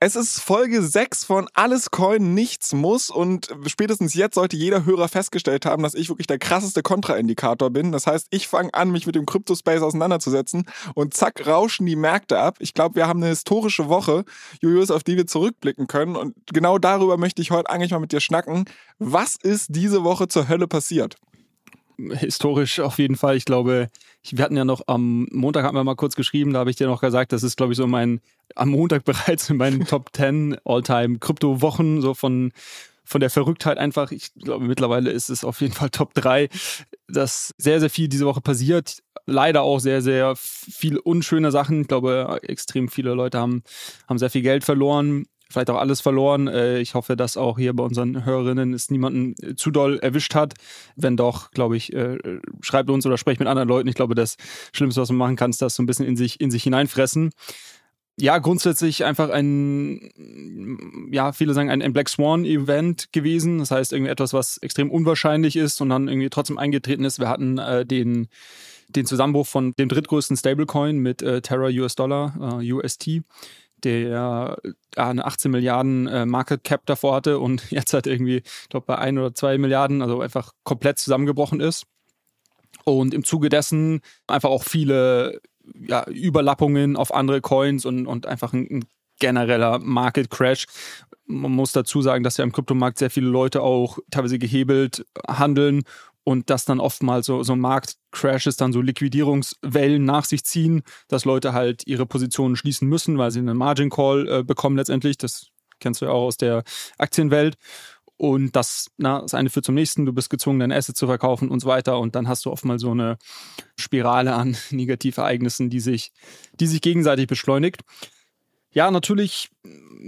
Es ist Folge 6 von Alles Coin, nichts muss und spätestens jetzt sollte jeder Hörer festgestellt haben, dass ich wirklich der krasseste Kontraindikator bin. Das heißt, ich fange an, mich mit dem Crypto-Space auseinanderzusetzen und zack, rauschen die Märkte ab. Ich glaube, wir haben eine historische Woche, Julius, auf die wir zurückblicken können und genau darüber möchte ich heute eigentlich mal mit dir schnacken. Was ist diese Woche zur Hölle passiert? Historisch auf jeden Fall. Ich glaube, wir hatten ja noch am Montag haben wir mal kurz geschrieben, da habe ich dir noch gesagt, das ist, glaube ich, so mein, am Montag bereits in meinen Top 10 All-Time Krypto-Wochen, so von, von der Verrücktheit einfach. Ich glaube, mittlerweile ist es auf jeden Fall Top 3, dass sehr, sehr viel diese Woche passiert. Leider auch sehr, sehr viel unschöne Sachen. Ich glaube, extrem viele Leute haben, haben sehr viel Geld verloren vielleicht auch alles verloren. Äh, ich hoffe, dass auch hier bei unseren Hörerinnen es niemanden äh, zu doll erwischt hat. Wenn doch, glaube ich, äh, schreibt uns oder sprecht mit anderen Leuten. Ich glaube, das Schlimmste, was man machen kann, ist das so ein bisschen in sich, in sich hineinfressen. Ja, grundsätzlich einfach ein, ja, viele sagen ein, Black Swan Event gewesen. Das heißt, irgendwie etwas, was extrem unwahrscheinlich ist und dann irgendwie trotzdem eingetreten ist. Wir hatten äh, den, den Zusammenbruch von dem drittgrößten Stablecoin mit äh, Terra US Dollar, äh, UST der äh, eine 18 Milliarden äh, Market Cap davor hatte und jetzt halt irgendwie, ich glaube, bei ein oder zwei Milliarden, also einfach komplett zusammengebrochen ist. Und im Zuge dessen einfach auch viele ja, Überlappungen auf andere Coins und, und einfach ein, ein genereller Market Crash. Man muss dazu sagen, dass ja im Kryptomarkt sehr viele Leute auch teilweise gehebelt handeln und dass dann oftmals so, so Marktcrashes dann so Liquidierungswellen nach sich ziehen, dass Leute halt ihre Positionen schließen müssen, weil sie einen Margin Call äh, bekommen letztendlich. Das kennst du ja auch aus der Aktienwelt. Und das, na, das eine führt zum nächsten, du bist gezwungen, dein Asset zu verkaufen und so weiter. Und dann hast du oftmals so eine Spirale an Negativereignissen, die sich, die sich gegenseitig beschleunigt. Ja, natürlich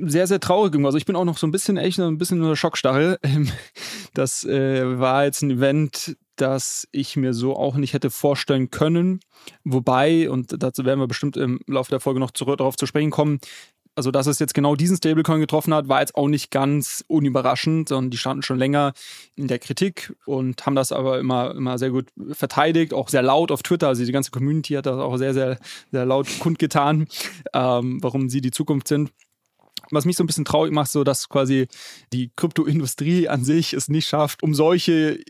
sehr, sehr traurig. Also ich bin auch noch so ein bisschen echt ein bisschen in der Schockstarre. Ähm, das äh, war jetzt ein Event, das ich mir so auch nicht hätte vorstellen können. Wobei, und dazu werden wir bestimmt im Laufe der Folge noch zurück, darauf zu sprechen kommen, also dass es jetzt genau diesen Stablecoin getroffen hat, war jetzt auch nicht ganz unüberraschend, sondern die standen schon länger in der Kritik und haben das aber immer, immer sehr gut verteidigt, auch sehr laut auf Twitter. Also die ganze Community hat das auch sehr, sehr, sehr laut kundgetan, ähm, warum sie die Zukunft sind was mich so ein bisschen traurig macht, so dass quasi die Kryptoindustrie an sich es nicht schafft, um solche äh,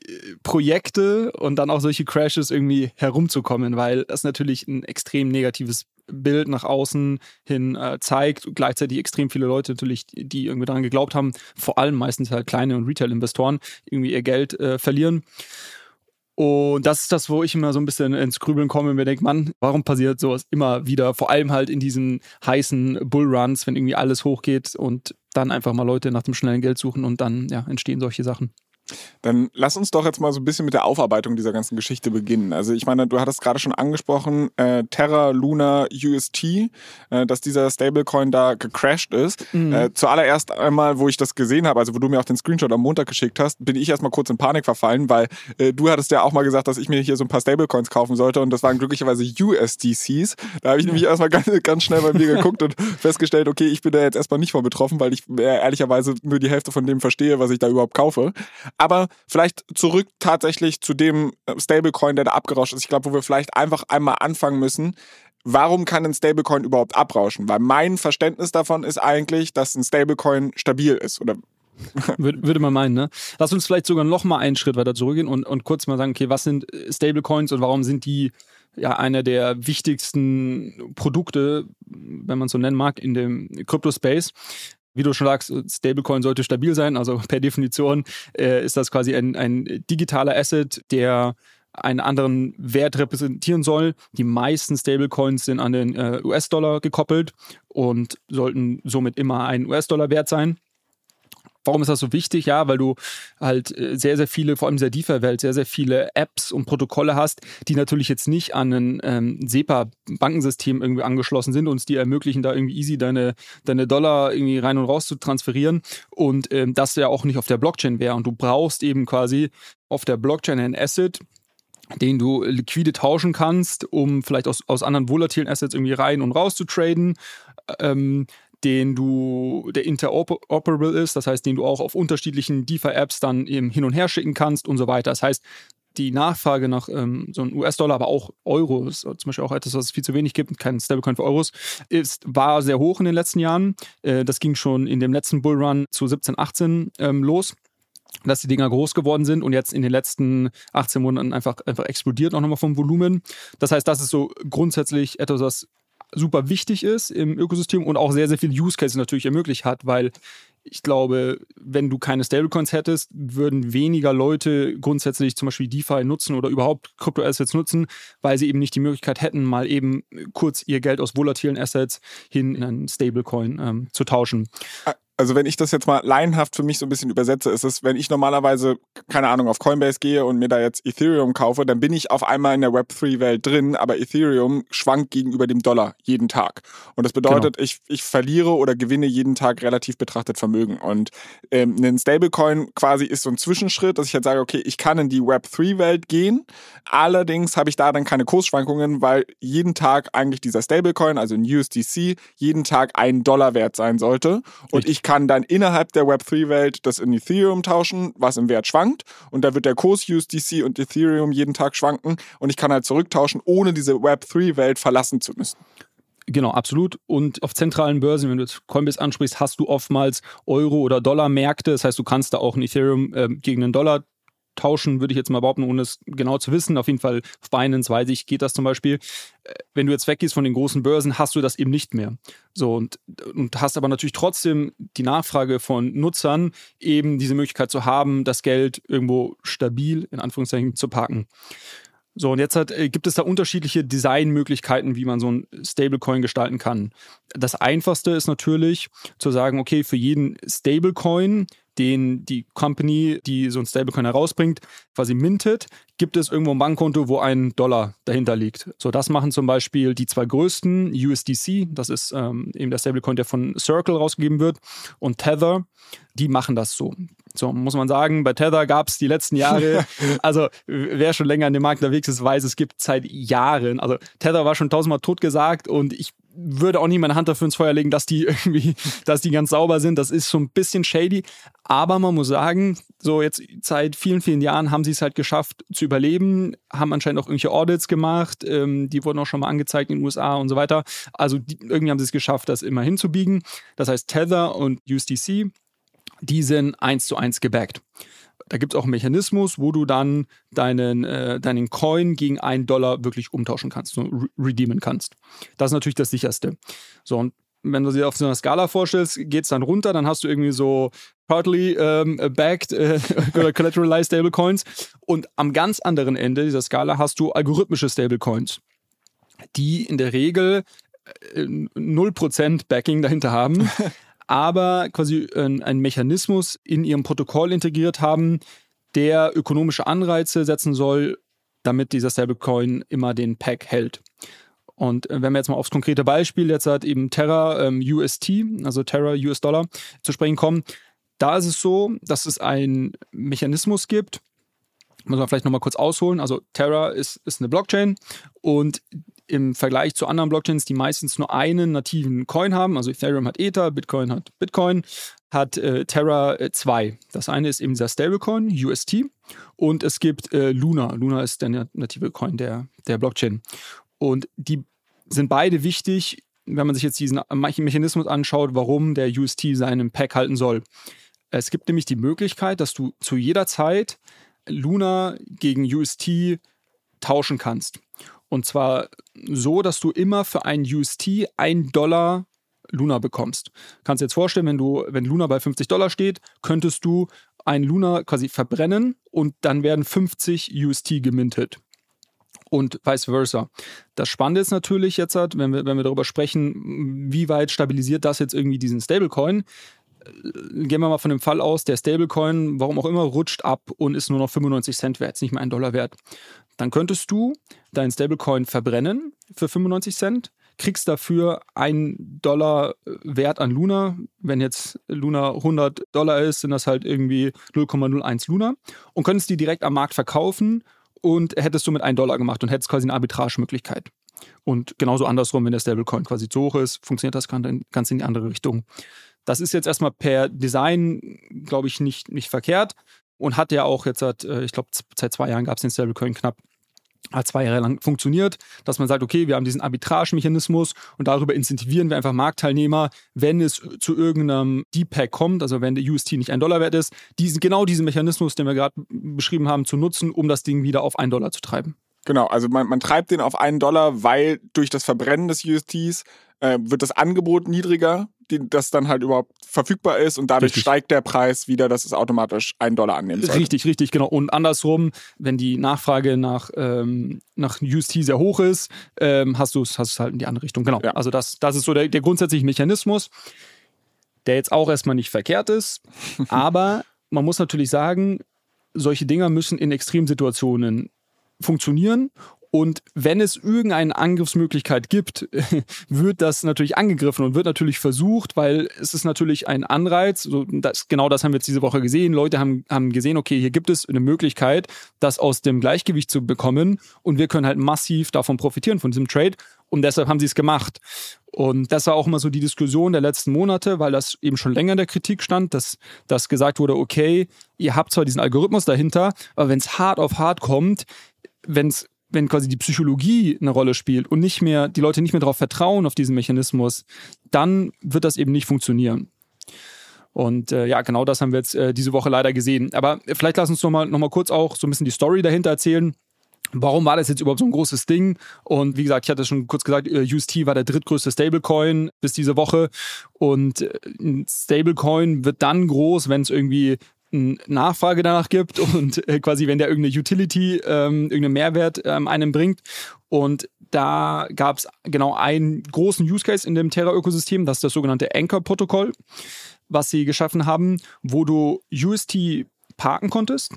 Projekte und dann auch solche Crashes irgendwie herumzukommen, weil das natürlich ein extrem negatives Bild nach außen hin äh, zeigt. Gleichzeitig extrem viele Leute natürlich, die irgendwie daran geglaubt haben, vor allem meistens halt kleine und Retail-Investoren, irgendwie ihr Geld äh, verlieren. Und das ist das, wo ich immer so ein bisschen ins Grübeln komme und mir denke, Mann, warum passiert sowas immer wieder? Vor allem halt in diesen heißen Bullruns, wenn irgendwie alles hochgeht und dann einfach mal Leute nach dem schnellen Geld suchen und dann ja, entstehen solche Sachen. Dann lass uns doch jetzt mal so ein bisschen mit der Aufarbeitung dieser ganzen Geschichte beginnen. Also ich meine, du hattest gerade schon angesprochen, äh, Terra Luna UST, äh, dass dieser Stablecoin da gecrashed ist. Mhm. Äh, zuallererst einmal, wo ich das gesehen habe, also wo du mir auch den Screenshot am Montag geschickt hast, bin ich erstmal kurz in Panik verfallen, weil äh, du hattest ja auch mal gesagt, dass ich mir hier so ein paar Stablecoins kaufen sollte und das waren glücklicherweise USDCs. Da habe ich nämlich erstmal ganz, ganz schnell bei mir geguckt und festgestellt, okay, ich bin da jetzt erstmal nicht von betroffen, weil ich äh, ehrlicherweise nur die Hälfte von dem verstehe, was ich da überhaupt kaufe. Aber vielleicht zurück tatsächlich zu dem äh, Stablecoin, der da abgerauscht ist. Ich glaube, wo wir vielleicht einfach einmal anfangen müssen. Warum kann ein Stablecoin überhaupt abrauschen? Weil mein Verständnis davon ist eigentlich, dass ein Stablecoin stabil ist oder würde man meinen, ne? Lass uns vielleicht sogar noch mal einen Schritt weiter zurückgehen und, und kurz mal sagen, okay, was sind äh, Stablecoins und warum sind die ja einer der wichtigsten Produkte, wenn man es so nennen mag, in dem Crypto-Space? Wie du schon sagst, Stablecoin sollte stabil sein. Also per Definition äh, ist das quasi ein, ein digitaler Asset, der einen anderen Wert repräsentieren soll. Die meisten Stablecoins sind an den äh, US-Dollar gekoppelt und sollten somit immer ein US-Dollar wert sein. Warum ist das so wichtig? Ja, weil du halt äh, sehr, sehr viele, vor allem in der DeFi-Welt, sehr, sehr viele Apps und Protokolle hast, die natürlich jetzt nicht an ein ähm, SEPA-Bankensystem irgendwie angeschlossen sind und es dir ermöglichen, da irgendwie easy deine, deine Dollar irgendwie rein und raus zu transferieren und ähm, das ja auch nicht auf der Blockchain wäre. Und du brauchst eben quasi auf der Blockchain ein Asset, den du liquide tauschen kannst, um vielleicht aus, aus anderen volatilen Assets irgendwie rein und raus zu traden. Ähm, den du, der interoperable ist, das heißt, den du auch auf unterschiedlichen DeFi-Apps dann eben hin und her schicken kannst und so weiter. Das heißt, die Nachfrage nach ähm, so einem US-Dollar, aber auch Euros, zum Beispiel auch etwas, was es viel zu wenig gibt, kein Stablecoin für Euros, ist, war sehr hoch in den letzten Jahren. Äh, das ging schon in dem letzten Bullrun zu 17, 18 ähm, los dass die Dinger groß geworden sind und jetzt in den letzten 18 Monaten einfach, einfach explodiert auch nochmal vom Volumen. Das heißt, das ist so grundsätzlich etwas, was super wichtig ist im Ökosystem und auch sehr, sehr viele Use Cases natürlich ermöglicht hat, weil ich glaube, wenn du keine Stablecoins hättest, würden weniger Leute grundsätzlich zum Beispiel DeFi nutzen oder überhaupt Kryptoassets nutzen, weil sie eben nicht die Möglichkeit hätten, mal eben kurz ihr Geld aus volatilen Assets hin in einen Stablecoin ähm, zu tauschen also wenn ich das jetzt mal laienhaft für mich so ein bisschen übersetze, ist es, wenn ich normalerweise, keine Ahnung, auf Coinbase gehe und mir da jetzt Ethereum kaufe, dann bin ich auf einmal in der Web3-Welt drin, aber Ethereum schwankt gegenüber dem Dollar jeden Tag. Und das bedeutet, genau. ich, ich verliere oder gewinne jeden Tag relativ betrachtet Vermögen. Und ähm, ein Stablecoin quasi ist so ein Zwischenschritt, dass ich jetzt sage, okay, ich kann in die Web3-Welt gehen, allerdings habe ich da dann keine Kursschwankungen, weil jeden Tag eigentlich dieser Stablecoin, also ein USDC, jeden Tag ein Dollar wert sein sollte. Und ich kann dann innerhalb der Web3-Welt das in Ethereum tauschen, was im Wert schwankt. Und da wird der Kurs USDC und Ethereum jeden Tag schwanken. Und ich kann halt zurücktauschen, ohne diese Web3-Welt verlassen zu müssen. Genau, absolut. Und auf zentralen Börsen, wenn du jetzt Coinbase ansprichst, hast du oftmals Euro- oder Dollar-Märkte. Das heißt, du kannst da auch ein Ethereum äh, gegen einen Dollar tauschen, würde ich jetzt mal behaupten, ohne es genau zu wissen. Auf jeden Fall auf Binance weiß ich, geht das zum Beispiel. Äh, wenn du jetzt weggehst von den großen Börsen, hast du das eben nicht mehr. So und, und hast aber natürlich trotzdem die Nachfrage von Nutzern, eben diese Möglichkeit zu haben, das Geld irgendwo stabil in Anführungszeichen zu parken. So, und jetzt hat, äh, gibt es da unterschiedliche Designmöglichkeiten, wie man so ein Stablecoin gestalten kann. Das einfachste ist natürlich zu sagen, okay, für jeden Stablecoin den die Company, die so ein Stablecoin herausbringt, quasi mintet, gibt es irgendwo ein Bankkonto, wo ein Dollar dahinter liegt. So, das machen zum Beispiel die zwei größten, USDC, das ist ähm, eben der Stablecoin, der von Circle rausgegeben wird, und Tether, die machen das so. So, muss man sagen, bei Tether gab es die letzten Jahre, also wer schon länger in dem Markt unterwegs ist, weiß, es gibt seit Jahren, also Tether war schon tausendmal totgesagt und ich würde auch nie meine Hand dafür ins Feuer legen, dass die irgendwie, dass die ganz sauber sind. Das ist schon ein bisschen shady. Aber man muss sagen, so jetzt seit vielen, vielen Jahren haben sie es halt geschafft zu überleben, haben anscheinend auch irgendwelche Audits gemacht, ähm, die wurden auch schon mal angezeigt in den USA und so weiter. Also die, irgendwie haben sie es geschafft, das immer hinzubiegen. Das heißt, Tether und USDC, die sind eins zu eins gebackt. Da gibt es auch einen Mechanismus, wo du dann deinen, äh, deinen Coin gegen einen Dollar wirklich umtauschen kannst, so re redeemen kannst. Das ist natürlich das sicherste. So, und wenn du dir auf so einer Skala vorstellst, geht es dann runter, dann hast du irgendwie so partly ähm, backed äh, oder collateralized Stablecoins. Und am ganz anderen Ende dieser Skala hast du algorithmische Stablecoins, die in der Regel äh, 0% Backing dahinter haben. aber quasi einen Mechanismus in ihrem Protokoll integriert haben, der ökonomische Anreize setzen soll, damit dieser Stablecoin immer den Pack hält. Und äh, wenn wir jetzt mal aufs konkrete Beispiel, jetzt hat eben Terra ähm, UST, also Terra US Dollar, zu sprechen kommen, da ist es so, dass es einen Mechanismus gibt, muss man vielleicht nochmal kurz ausholen. Also Terra ist, ist eine Blockchain und im Vergleich zu anderen Blockchains, die meistens nur einen nativen Coin haben, also Ethereum hat Ether, Bitcoin hat Bitcoin, hat äh, Terra äh, zwei. Das eine ist eben dieser Stablecoin, UST, und es gibt äh, Luna. Luna ist der native Coin der, der Blockchain. Und die sind beide wichtig, wenn man sich jetzt diesen Mechanismus anschaut, warum der UST seinen Pack halten soll. Es gibt nämlich die Möglichkeit, dass du zu jeder Zeit Luna gegen UST tauschen kannst. Und zwar so, dass du immer für einen UST ein Dollar Luna bekommst. Kannst dir jetzt vorstellen, wenn du, wenn Luna bei 50 Dollar steht, könntest du einen Luna quasi verbrennen und dann werden 50 UST gemintet. Und vice versa. Das Spannende ist natürlich jetzt, wenn wir, wenn wir darüber sprechen, wie weit stabilisiert das jetzt irgendwie diesen Stablecoin. Gehen wir mal von dem Fall aus, der Stablecoin, warum auch immer, rutscht ab und ist nur noch 95 Cent wert, ist nicht mehr ein Dollar wert. Dann könntest du deinen Stablecoin verbrennen für 95 Cent, kriegst dafür einen Dollar Wert an Luna. Wenn jetzt Luna 100 Dollar ist, sind das halt irgendwie 0,01 Luna und könntest die direkt am Markt verkaufen und hättest du mit 1 Dollar gemacht und hättest quasi eine Arbitragemöglichkeit. Und genauso andersrum, wenn der Stablecoin quasi zu hoch ist, funktioniert das ganz in die andere Richtung. Das ist jetzt erstmal per Design, glaube ich, nicht, nicht verkehrt und hat ja auch jetzt seit, äh, ich glaube, seit zwei Jahren gab es den Stablecoin knapp zwei Jahre lang funktioniert, dass man sagt, okay, wir haben diesen Arbitragemechanismus und darüber incentivieren wir einfach Marktteilnehmer, wenn es zu irgendeinem Deep-Pack kommt, also wenn der UST nicht ein Dollar wert ist, diesen, genau diesen Mechanismus, den wir gerade beschrieben haben, zu nutzen, um das Ding wieder auf einen Dollar zu treiben. Genau, also man, man treibt den auf einen Dollar, weil durch das Verbrennen des USTs äh, wird das Angebot niedriger, das dann halt überhaupt verfügbar ist und dadurch richtig. steigt der Preis wieder, dass es automatisch einen Dollar annimmt. Richtig, richtig, genau. Und andersrum, wenn die Nachfrage nach, ähm, nach UST sehr hoch ist, ähm, hast du es hast halt in die andere Richtung. Genau. Ja. Also das, das ist so der, der grundsätzliche Mechanismus, der jetzt auch erstmal nicht verkehrt ist. aber man muss natürlich sagen, solche Dinger müssen in Extremsituationen funktionieren und wenn es irgendeine Angriffsmöglichkeit gibt, wird das natürlich angegriffen und wird natürlich versucht, weil es ist natürlich ein Anreiz. So, das, genau das haben wir jetzt diese Woche gesehen. Leute haben, haben gesehen, okay, hier gibt es eine Möglichkeit, das aus dem Gleichgewicht zu bekommen und wir können halt massiv davon profitieren, von diesem Trade. Und deshalb haben sie es gemacht. Und das war auch immer so die Diskussion der letzten Monate, weil das eben schon länger in der Kritik stand, dass, dass gesagt wurde, okay, ihr habt zwar diesen Algorithmus dahinter, aber wenn es hart auf hart kommt, wenn es wenn quasi die Psychologie eine Rolle spielt und nicht mehr, die Leute nicht mehr darauf vertrauen, auf diesen Mechanismus, dann wird das eben nicht funktionieren. Und äh, ja, genau das haben wir jetzt äh, diese Woche leider gesehen. Aber vielleicht lass uns nochmal noch mal kurz auch so ein bisschen die Story dahinter erzählen. Warum war das jetzt überhaupt so ein großes Ding? Und wie gesagt, ich hatte schon kurz gesagt, äh, UST war der drittgrößte Stablecoin bis diese Woche. Und äh, ein Stablecoin wird dann groß, wenn es irgendwie Nachfrage danach gibt und äh, quasi, wenn der irgendeine Utility, ähm, irgendeinen Mehrwert ähm, einem bringt. Und da gab es genau einen großen Use Case in dem Terra-Ökosystem, das ist das sogenannte Anchor-Protokoll, was sie geschaffen haben, wo du UST parken konntest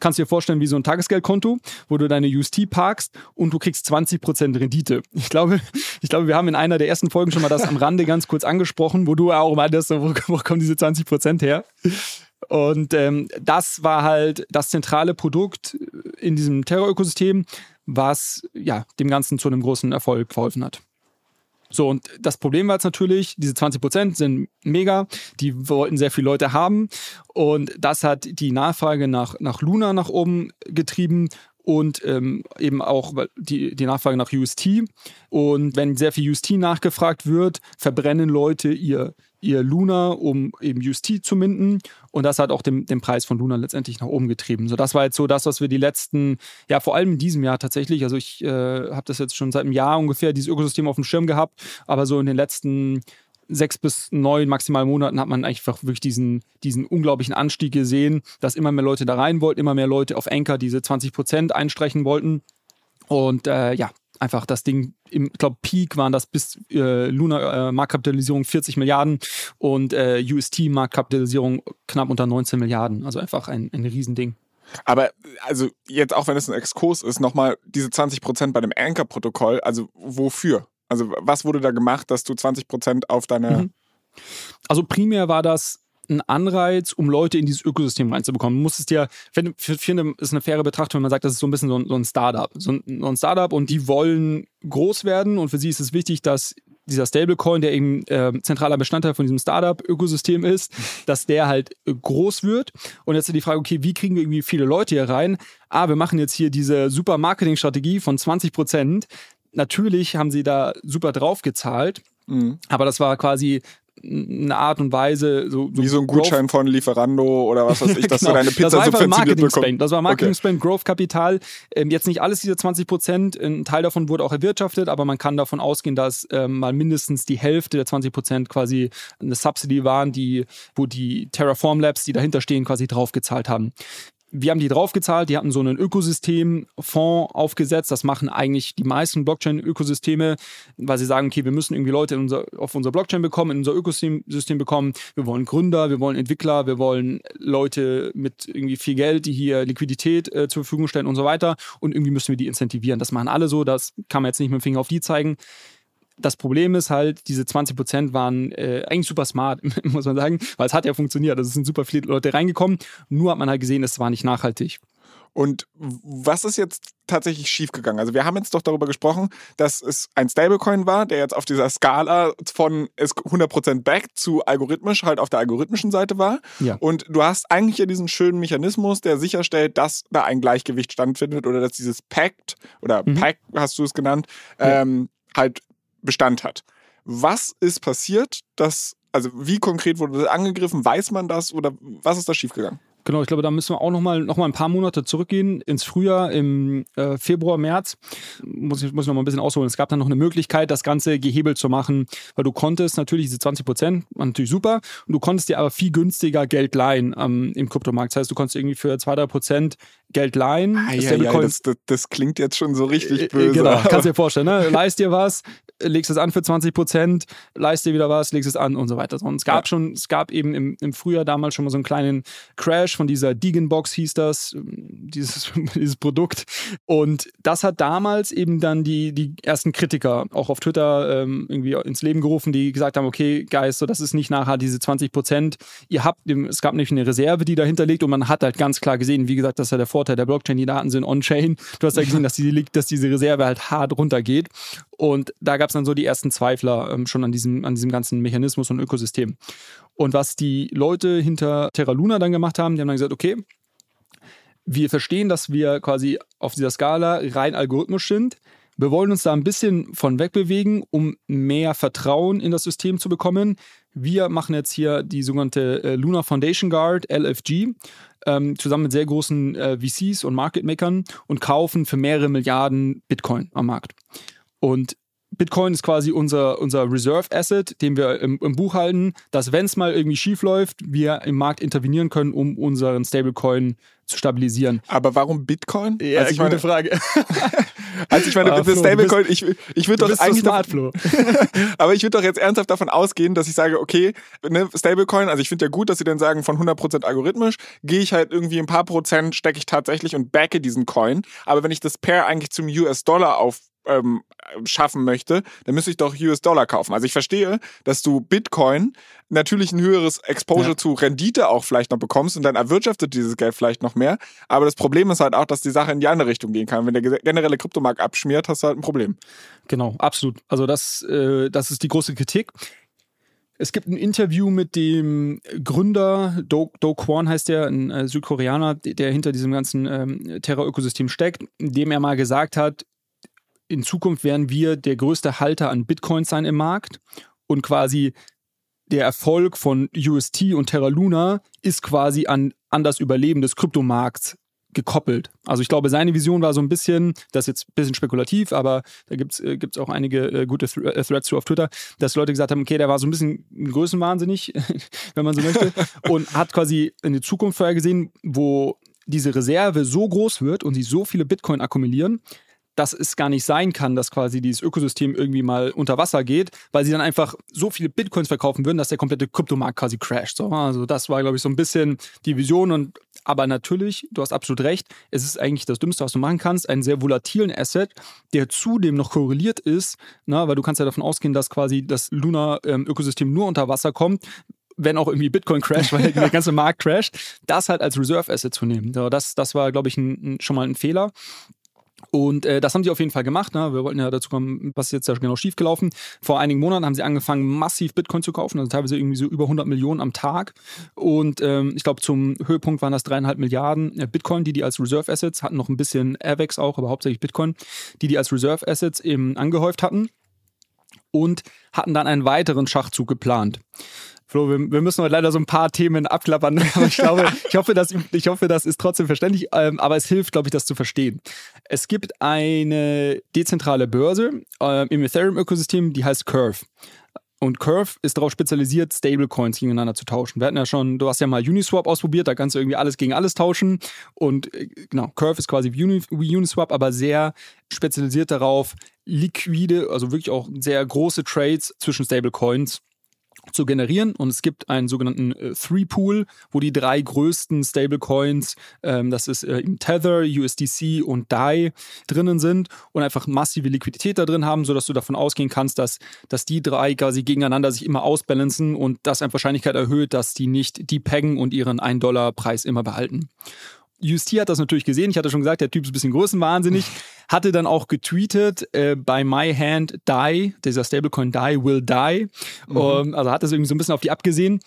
kannst dir vorstellen wie so ein Tagesgeldkonto, wo du deine UST parkst und du kriegst 20% Rendite. Ich glaube, ich glaube, wir haben in einer der ersten Folgen schon mal das am Rande ganz kurz angesprochen, wo du auch meintest, wo, wo kommen diese 20% her? Und ähm, das war halt das zentrale Produkt in diesem Terror-Ökosystem, was ja dem Ganzen zu einem großen Erfolg verholfen hat. So, und das Problem war jetzt natürlich, diese 20 Prozent sind mega, die wollten sehr viele Leute haben und das hat die Nachfrage nach, nach Luna nach oben getrieben und ähm, eben auch die, die Nachfrage nach UST. Und wenn sehr viel UST nachgefragt wird, verbrennen Leute ihr, ihr Luna, um eben UST zu minden. Und das hat auch den, den Preis von Luna letztendlich nach oben getrieben. So, das war jetzt so das, was wir die letzten, ja, vor allem in diesem Jahr tatsächlich, also ich äh, habe das jetzt schon seit einem Jahr ungefähr, dieses Ökosystem auf dem Schirm gehabt, aber so in den letzten sechs bis neun maximal Monaten hat man einfach wirklich diesen, diesen unglaublichen Anstieg gesehen, dass immer mehr Leute da rein wollten, immer mehr Leute auf Anchor diese 20 Prozent einstreichen wollten. Und äh, ja, einfach das Ding, im, glaube, Peak waren das bis äh, Luna äh, Marktkapitalisierung 40 Milliarden und äh, UST Marktkapitalisierung knapp unter 19 Milliarden. Also einfach ein, ein Riesending. Aber also jetzt auch wenn es ein Exkurs ist, nochmal diese 20 Prozent bei dem Anchor-Protokoll, also wofür? Also was wurde da gemacht, dass du 20 Prozent auf deine... Mhm. Also primär war das ein Anreiz, um Leute in dieses Ökosystem reinzubekommen. Du musstest ja, ich finde, ist eine faire Betrachtung, wenn man sagt, das ist so ein bisschen so ein, so ein Startup. So ein, so ein Startup und die wollen groß werden und für sie ist es wichtig, dass dieser Stablecoin, der eben äh, zentraler Bestandteil von diesem Startup-Ökosystem ist, dass der halt äh, groß wird. Und jetzt ist die Frage, okay, wie kriegen wir irgendwie viele Leute hier rein? Ah, wir machen jetzt hier diese super Marketing-Strategie von 20 Prozent. Natürlich haben sie da super drauf gezahlt. Mhm. Aber das war quasi eine Art und Weise. So, so Wie so ein Gutschein Growth. von Lieferando oder was weiß ich, dass genau. du deine Pizza das war subventioniert bekommst. Das war Marketing okay. Spend, Growth Kapital. Ähm, jetzt nicht alles diese 20 Prozent, ein Teil davon wurde auch erwirtschaftet, aber man kann davon ausgehen, dass ähm, mal mindestens die Hälfte der 20 Prozent quasi eine Subsidy waren, die, wo die Terraform Labs, die dahinter stehen, quasi draufgezahlt haben wir haben die draufgezahlt, die hatten so einen Ökosystemfonds aufgesetzt. Das machen eigentlich die meisten Blockchain-Ökosysteme, weil sie sagen, okay, wir müssen irgendwie Leute unser, auf unser Blockchain bekommen, in unser Ökosystem bekommen. Wir wollen Gründer, wir wollen Entwickler, wir wollen Leute mit irgendwie viel Geld, die hier Liquidität äh, zur Verfügung stellen und so weiter. Und irgendwie müssen wir die incentivieren. Das machen alle so, das kann man jetzt nicht mit dem Finger auf die zeigen das Problem ist halt, diese 20 Prozent waren äh, eigentlich super smart, muss man sagen, weil es hat ja funktioniert. Also es sind super viele Leute reingekommen. Nur hat man halt gesehen, es war nicht nachhaltig. Und was ist jetzt tatsächlich schiefgegangen? Also wir haben jetzt doch darüber gesprochen, dass es ein Stablecoin war, der jetzt auf dieser Skala von 100% back zu algorithmisch halt auf der algorithmischen Seite war. Ja. Und du hast eigentlich ja diesen schönen Mechanismus, der sicherstellt, dass da ein Gleichgewicht stattfindet oder dass dieses Pact oder mhm. Pact hast du es genannt, ja. ähm, halt Bestand hat. Was ist passiert, dass, also wie konkret wurde das angegriffen? Weiß man das oder was ist da schiefgegangen? Genau, ich glaube, da müssen wir auch nochmal noch mal ein paar Monate zurückgehen, ins Frühjahr, im äh, Februar, März. Muss ich, muss noch mal ein bisschen ausholen. Es gab dann noch eine Möglichkeit, das Ganze gehebelt zu machen, weil du konntest natürlich diese 20 Prozent, natürlich super, und du konntest dir aber viel günstiger Geld leihen ähm, im Kryptomarkt. Das heißt, du konntest irgendwie für 2, 3 Prozent Geld leihen. Ah, ja, ja, das, das, das, klingt jetzt schon so richtig äh, äh, böse. Genau, kannst dir vorstellen, ne? leist dir was, legst es an für 20 Prozent, leist dir wieder was, legst es an und so weiter. Und es gab ja. schon, es gab eben im, im Frühjahr damals schon mal so einen kleinen Crash von dieser Deegan-Box hieß das, dieses, dieses Produkt. Und das hat damals eben dann die, die ersten Kritiker auch auf Twitter ähm, irgendwie ins Leben gerufen, die gesagt haben, okay, Guys, so das ist nicht nachher diese 20 Prozent. Ihr habt, es gab nämlich eine Reserve, die dahinter liegt und man hat halt ganz klar gesehen, wie gesagt, das ist ja der Vorteil der Blockchain, die Daten sind on-chain. Du hast ja gesehen, dass, die, dass diese Reserve halt hart runtergeht. Und da gab es dann so die ersten Zweifler ähm, schon an diesem, an diesem ganzen Mechanismus und Ökosystem. Und was die Leute hinter Terra Luna dann gemacht haben, die haben dann gesagt, okay, wir verstehen, dass wir quasi auf dieser Skala rein algorithmisch sind. Wir wollen uns da ein bisschen von wegbewegen, um mehr Vertrauen in das System zu bekommen. Wir machen jetzt hier die sogenannte äh, Luna Foundation Guard, LFG, ähm, zusammen mit sehr großen äh, VCs und Market Makern und kaufen für mehrere Milliarden Bitcoin am Markt. Und Bitcoin ist quasi unser, unser Reserve Asset, den wir im, im Buch halten, dass wenn es mal irgendwie schief läuft, wir im Markt intervenieren können, um unseren Stablecoin zu stabilisieren. Aber warum Bitcoin? Ja, also ich meine Frage. also ich meine, ah, Flo, Stablecoin, ich, ich würde doch eigentlich. So smart, aber ich würde doch jetzt ernsthaft davon ausgehen, dass ich sage, okay, ne, Stablecoin, also ich finde ja gut, dass sie dann sagen, von 100% algorithmisch, gehe ich halt irgendwie ein paar Prozent, stecke ich tatsächlich und backe diesen Coin. Aber wenn ich das Pair eigentlich zum US-Dollar auf ähm, schaffen möchte, dann müsste ich doch US-Dollar kaufen. Also ich verstehe, dass du Bitcoin natürlich ein höheres Exposure ja. zu Rendite auch vielleicht noch bekommst und dann erwirtschaftet dieses Geld vielleicht noch mehr. Aber das Problem ist halt auch, dass die Sache in die andere Richtung gehen kann. Wenn der generelle Kryptomarkt abschmiert, hast du halt ein Problem. Genau, absolut. Also das, äh, das ist die große Kritik. Es gibt ein Interview mit dem Gründer, Do, Do Kwon heißt der, ein äh, Südkoreaner, der hinter diesem ganzen ähm, Terror-Ökosystem steckt, in dem er mal gesagt hat, in Zukunft werden wir der größte Halter an Bitcoins sein im Markt und quasi der Erfolg von UST und Terra Luna ist quasi an, an das Überleben des Kryptomarkts gekoppelt. Also ich glaube, seine Vision war so ein bisschen, das ist jetzt ein bisschen spekulativ, aber da gibt es äh, auch einige äh, gute Th äh, Threads zu auf Twitter, dass Leute gesagt haben, okay, der war so ein bisschen größenwahnsinnig, wenn man so möchte, und hat quasi eine Zukunft vorhergesehen, wo diese Reserve so groß wird und sie so viele Bitcoin akkumulieren, dass es gar nicht sein kann, dass quasi dieses Ökosystem irgendwie mal unter Wasser geht, weil sie dann einfach so viele Bitcoins verkaufen würden, dass der komplette Kryptomarkt quasi crasht. So, also das war, glaube ich, so ein bisschen die Vision. Und aber natürlich, du hast absolut recht, es ist eigentlich das Dümmste, was du machen kannst, einen sehr volatilen Asset, der zudem noch korreliert ist, na, weil du kannst ja davon ausgehen, dass quasi das Luna-Ökosystem nur unter Wasser kommt, wenn auch irgendwie Bitcoin crasht, weil der ganze Markt crasht, das halt als Reserve Asset zu nehmen. Das, das war, glaube ich, ein, schon mal ein Fehler. Und äh, das haben sie auf jeden Fall gemacht. Ne? Wir wollten ja dazu kommen, was ist jetzt da genau schiefgelaufen. Vor einigen Monaten haben sie angefangen, massiv Bitcoin zu kaufen, also teilweise irgendwie so über 100 Millionen am Tag. Und ähm, ich glaube, zum Höhepunkt waren das dreieinhalb Milliarden äh, Bitcoin, die die als Reserve Assets hatten, noch ein bisschen Airbags auch, aber hauptsächlich Bitcoin, die die als Reserve Assets eben angehäuft hatten und hatten dann einen weiteren Schachzug geplant. Flo, wir, wir, müssen heute leider so ein paar Themen abklappern, aber ich glaube, ich hoffe, das, ich hoffe, das ist trotzdem verständlich, ähm, aber es hilft, glaube ich, das zu verstehen. Es gibt eine dezentrale Börse äh, im Ethereum-Ökosystem, die heißt Curve. Und Curve ist darauf spezialisiert, Stablecoins gegeneinander zu tauschen. Wir hatten ja schon, du hast ja mal Uniswap ausprobiert, da kannst du irgendwie alles gegen alles tauschen. Und äh, genau, Curve ist quasi wie Uniswap, aber sehr spezialisiert darauf, liquide, also wirklich auch sehr große Trades zwischen Stablecoins zu generieren und es gibt einen sogenannten äh, Three Pool, wo die drei größten Stablecoins, ähm, das ist äh, Tether, USDC und DAI drinnen sind und einfach massive Liquidität da drin haben, sodass du davon ausgehen kannst, dass, dass die drei quasi gegeneinander sich immer ausbalancen und das eine Wahrscheinlichkeit erhöht, dass die nicht die peggen und ihren 1-Dollar-Preis immer behalten. Justi hat das natürlich gesehen. Ich hatte schon gesagt, der Typ ist ein bisschen größenwahnsinnig. Hatte dann auch getweetet, äh, bei My Hand Die, dieser Stablecoin Die will die. Mhm. Um, also hat das irgendwie so ein bisschen auf die abgesehen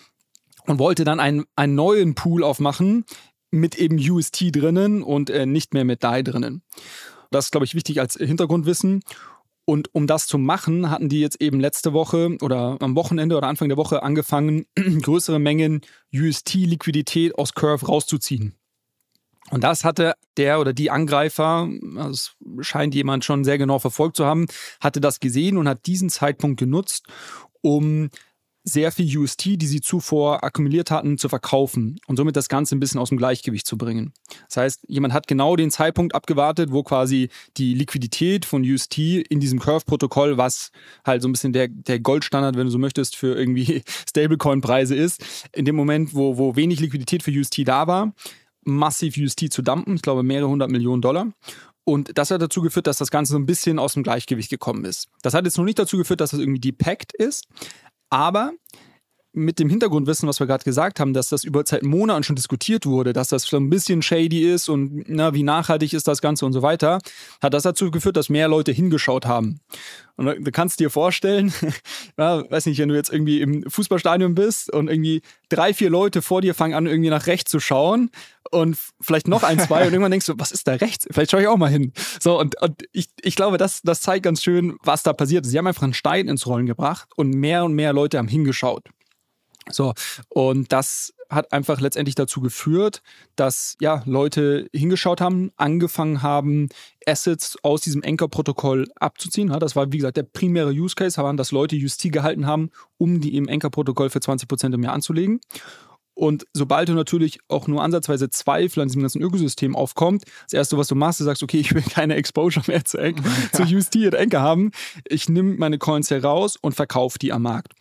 und wollte dann einen, einen neuen Pool aufmachen mit eben UST drinnen und äh, nicht mehr mit DAI drinnen. Das ist, glaube ich, wichtig als Hintergrundwissen. Und um das zu machen, hatten die jetzt eben letzte Woche oder am Wochenende oder Anfang der Woche angefangen, größere Mengen UST-Liquidität aus Curve rauszuziehen. Und das hatte der oder die Angreifer, es scheint jemand schon sehr genau verfolgt zu haben, hatte das gesehen und hat diesen Zeitpunkt genutzt, um sehr viel UST, die sie zuvor akkumuliert hatten, zu verkaufen und somit das Ganze ein bisschen aus dem Gleichgewicht zu bringen. Das heißt, jemand hat genau den Zeitpunkt abgewartet, wo quasi die Liquidität von UST in diesem Curve-Protokoll, was halt so ein bisschen der, der Goldstandard, wenn du so möchtest, für irgendwie Stablecoin-Preise ist, in dem Moment, wo, wo wenig Liquidität für UST da war, massiv UST zu dumpen, ich glaube mehrere hundert Millionen Dollar. Und das hat dazu geführt, dass das Ganze so ein bisschen aus dem Gleichgewicht gekommen ist. Das hat jetzt noch nicht dazu geführt, dass das irgendwie depackt ist, aber mit dem Hintergrundwissen, was wir gerade gesagt haben, dass das über seit Monaten schon diskutiert wurde, dass das schon ein bisschen shady ist und na, wie nachhaltig ist das Ganze und so weiter, hat das dazu geführt, dass mehr Leute hingeschaut haben. Und du kannst dir vorstellen, ja, weiß nicht, wenn du jetzt irgendwie im Fußballstadion bist und irgendwie drei, vier Leute vor dir fangen an, irgendwie nach rechts zu schauen und vielleicht noch ein, zwei und irgendwann denkst du, was ist da rechts? Vielleicht schaue ich auch mal hin. So, und, und ich, ich glaube, das, das zeigt ganz schön, was da passiert ist. Sie haben einfach einen Stein ins Rollen gebracht und mehr und mehr Leute haben hingeschaut. So, und das hat einfach letztendlich dazu geführt, dass ja Leute hingeschaut haben, angefangen haben, Assets aus diesem Anchor-Protokoll abzuziehen. Ja, das war, wie gesagt, der primäre Use Case, waren, dass Leute Justi gehalten haben, um die im Anchor-Protokoll für 20% im Jahr anzulegen. Und sobald du natürlich auch nur ansatzweise Zweifel an diesem ganzen Ökosystem aufkommt, das erste, was du machst, du sagst, okay, ich will keine Exposure mehr zu, ja. zu UST und Anchor haben. Ich nehme meine Coins heraus und verkaufe die am Markt.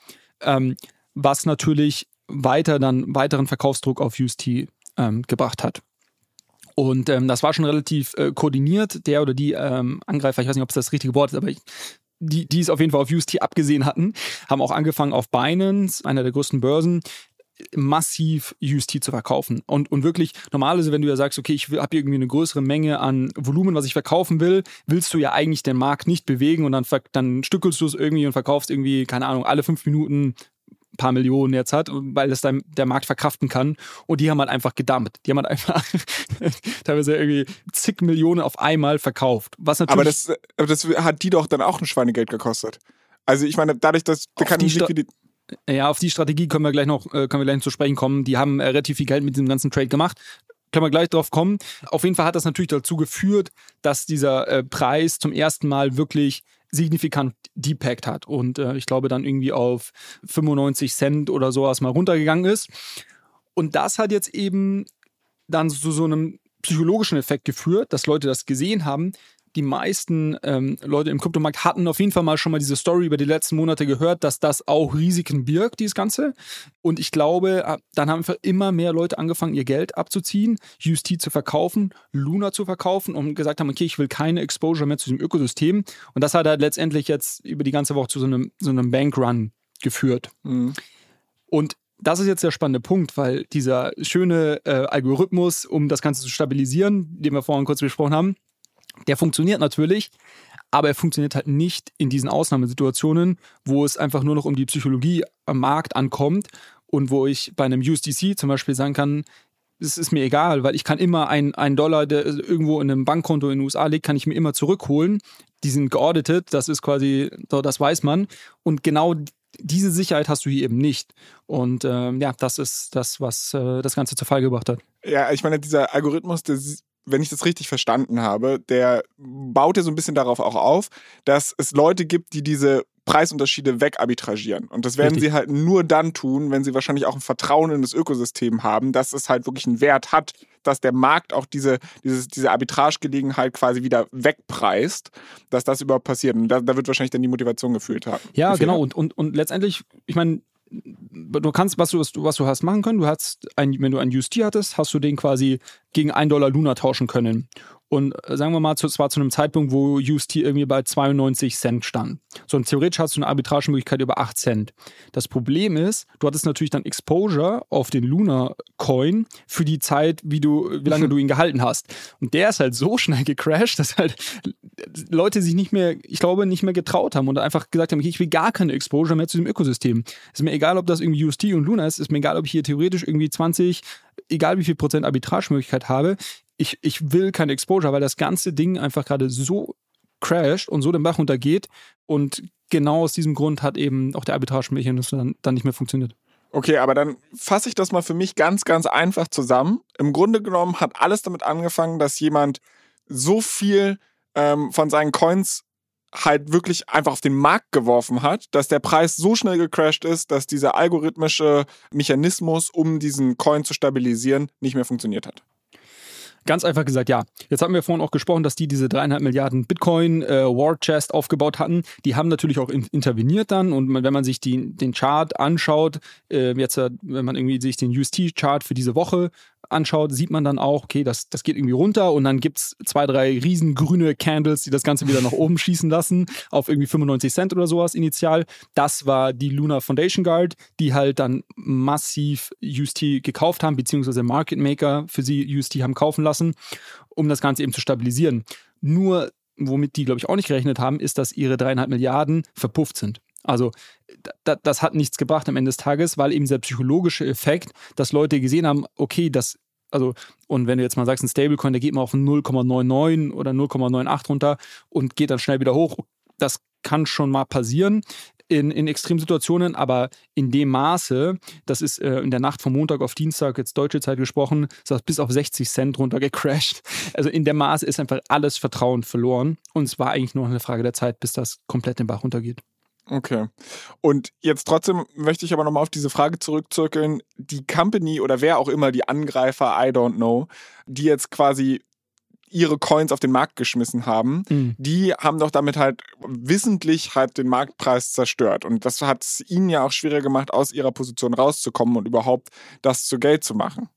Ähm, was natürlich weiter dann weiteren Verkaufsdruck auf UST ähm, gebracht hat. Und ähm, das war schon relativ äh, koordiniert. Der oder die ähm, Angreifer, ich weiß nicht, ob es das richtige Wort ist, aber ich, die, die es auf jeden Fall auf UST abgesehen hatten, haben auch angefangen auf Binance, einer der größten Börsen, massiv UST zu verkaufen. Und, und wirklich, normalerweise, wenn du ja sagst, okay, ich habe irgendwie eine größere Menge an Volumen, was ich verkaufen will, willst du ja eigentlich den Markt nicht bewegen und dann, dann stückelst du es irgendwie und verkaufst irgendwie, keine Ahnung, alle fünf Minuten paar Millionen jetzt hat, weil das dann der Markt verkraften kann. Und die haben halt einfach gedumpt. Die haben halt einfach teilweise irgendwie zig Millionen auf einmal verkauft. Was natürlich aber, das, aber das hat die doch dann auch ein Schweinegeld gekostet. Also ich meine, dadurch, dass da kann ich Liquidität ja, auf die Strategie können wir gleich noch, äh, können wir gleich zu sprechen kommen. Die haben äh, relativ viel Geld mit diesem ganzen Trade gemacht. Können wir gleich drauf kommen. Auf jeden Fall hat das natürlich dazu geführt, dass dieser äh, Preis zum ersten Mal wirklich signifikant depackt hat und äh, ich glaube dann irgendwie auf 95 Cent oder sowas mal runtergegangen ist. Und das hat jetzt eben dann zu so einem psychologischen Effekt geführt, dass Leute das gesehen haben, die meisten ähm, Leute im Kryptomarkt hatten auf jeden Fall mal schon mal diese Story über die letzten Monate gehört, dass das auch Risiken birgt, dieses Ganze. Und ich glaube, äh, dann haben immer mehr Leute angefangen, ihr Geld abzuziehen, UST zu verkaufen, Luna zu verkaufen und gesagt haben, okay, ich will keine Exposure mehr zu diesem Ökosystem. Und das hat halt letztendlich jetzt über die ganze Woche zu so einem, so einem Bankrun geführt. Mhm. Und das ist jetzt der spannende Punkt, weil dieser schöne äh, Algorithmus, um das Ganze zu stabilisieren, den wir vorhin kurz besprochen haben, der funktioniert natürlich, aber er funktioniert halt nicht in diesen Ausnahmesituationen, wo es einfach nur noch um die Psychologie am Markt ankommt und wo ich bei einem USDC zum Beispiel sagen kann, es ist mir egal, weil ich kann immer einen Dollar, der irgendwo in einem Bankkonto in den USA liegt, kann ich mir immer zurückholen. Die sind geauditet, das ist quasi, das weiß man. Und genau diese Sicherheit hast du hier eben nicht. Und ähm, ja, das ist das, was äh, das Ganze zur Fall gebracht hat. Ja, ich meine, dieser Algorithmus, der wenn ich das richtig verstanden habe, der baut ja so ein bisschen darauf auch auf, dass es Leute gibt, die diese Preisunterschiede wegarbitragieren. Und das werden Richtig. sie halt nur dann tun, wenn sie wahrscheinlich auch ein Vertrauen in das Ökosystem haben, dass es halt wirklich einen Wert hat, dass der Markt auch diese, dieses, diese Arbitragegelegenheit quasi wieder wegpreist, dass das überhaupt passiert. Und da, da wird wahrscheinlich dann die Motivation gefühlt haben. Ja, genau. Und, und, und letztendlich, ich meine, du kannst, was du, was du hast machen können, du hast ein, wenn du einen UST hattest, hast du den quasi gegen 1 Dollar Luna tauschen können. Und äh, sagen wir mal, es war zu einem Zeitpunkt, wo UST irgendwie bei 92 Cent stand. So, und theoretisch hast du eine Arbitragemöglichkeit über 8 Cent. Das Problem ist, du hattest natürlich dann Exposure auf den Luna Coin für die Zeit, wie du, wie lange du ihn gehalten hast. Und der ist halt so schnell gecrashed, dass halt Leute sich nicht mehr, ich glaube, nicht mehr getraut haben und einfach gesagt haben, ich will gar keine Exposure mehr zu dem Ökosystem. Ist mir egal, ob das irgendwie UST und Luna ist, ist mir egal, ob ich hier theoretisch irgendwie 20, egal wie viel Prozent Arbitragemöglichkeit habe ich, ich will kein Exposure, weil das ganze Ding einfach gerade so crasht und so den Bach runtergeht. Und genau aus diesem Grund hat eben auch der Arbitragemechanismus dann, dann nicht mehr funktioniert. Okay, aber dann fasse ich das mal für mich ganz, ganz einfach zusammen. Im Grunde genommen hat alles damit angefangen, dass jemand so viel ähm, von seinen Coins halt wirklich einfach auf den Markt geworfen hat, dass der Preis so schnell gecrashed ist, dass dieser algorithmische Mechanismus, um diesen Coin zu stabilisieren, nicht mehr funktioniert hat. Ganz einfach gesagt, ja. Jetzt haben wir vorhin auch gesprochen, dass die diese dreieinhalb Milliarden Bitcoin äh, War Chest aufgebaut hatten. Die haben natürlich auch in, interveniert dann und wenn man sich die, den Chart anschaut, äh, jetzt, äh, wenn man irgendwie sich den UST-Chart für diese Woche anschaut, sieht man dann auch, okay, das, das geht irgendwie runter und dann gibt es zwei, drei riesengrüne Candles, die das Ganze wieder nach oben schießen lassen, auf irgendwie 95 Cent oder sowas initial. Das war die Luna Foundation Guard, die halt dann massiv UST gekauft haben, beziehungsweise Market Maker für sie UST haben kaufen lassen, um das Ganze eben zu stabilisieren. Nur womit die, glaube ich, auch nicht gerechnet haben, ist, dass ihre dreieinhalb Milliarden verpufft sind. Also das hat nichts gebracht am Ende des Tages, weil eben dieser psychologische Effekt, dass Leute gesehen haben, okay, das, also, und wenn du jetzt mal sagst, ein Stablecoin, der geht mal auf 0,99 oder 0,98 runter und geht dann schnell wieder hoch, das kann schon mal passieren in, in Extremsituationen, aber in dem Maße, das ist äh, in der Nacht vom Montag auf Dienstag, jetzt deutsche Zeit gesprochen, ist das bis auf 60 Cent runter gecrashed. Also in der Maße ist einfach alles Vertrauen verloren und es war eigentlich nur eine Frage der Zeit, bis das komplett den Bach runtergeht. Okay. Und jetzt trotzdem möchte ich aber nochmal auf diese Frage zurückzirkeln. Die Company oder wer auch immer, die Angreifer, I don't know, die jetzt quasi ihre Coins auf den Markt geschmissen haben, mhm. die haben doch damit halt wissentlich halt den Marktpreis zerstört. Und das hat es ihnen ja auch schwieriger gemacht, aus ihrer Position rauszukommen und überhaupt das zu Geld zu machen.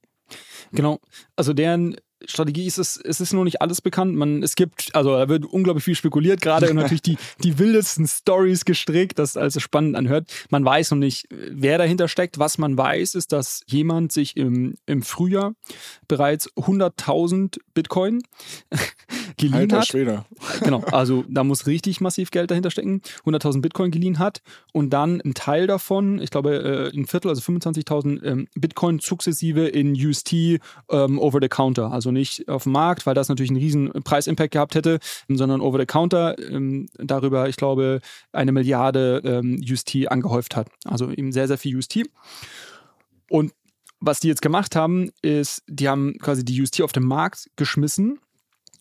Genau. Also deren Strategie ist es, es ist noch nicht alles bekannt. Man, es gibt, also da wird unglaublich viel spekuliert gerade und natürlich die, die wildesten Stories gestrickt, das also spannend anhört. Man weiß noch nicht, wer dahinter steckt. Was man weiß, ist, dass jemand sich im, im Frühjahr bereits 100.000 Bitcoin geliehen Alter hat. Schwede. Genau, also da muss richtig massiv Geld dahinter stecken. 100.000 Bitcoin geliehen hat und dann ein Teil davon, ich glaube äh, ein Viertel, also 25.000 ähm, Bitcoin sukzessive in UST ähm, over the counter, also nicht auf dem Markt, weil das natürlich einen riesen Preisimpact gehabt hätte, sondern over the counter ähm, darüber, ich glaube, eine Milliarde ähm, UST angehäuft hat. Also eben sehr, sehr viel UST. Und was die jetzt gemacht haben, ist, die haben quasi die UST auf den Markt geschmissen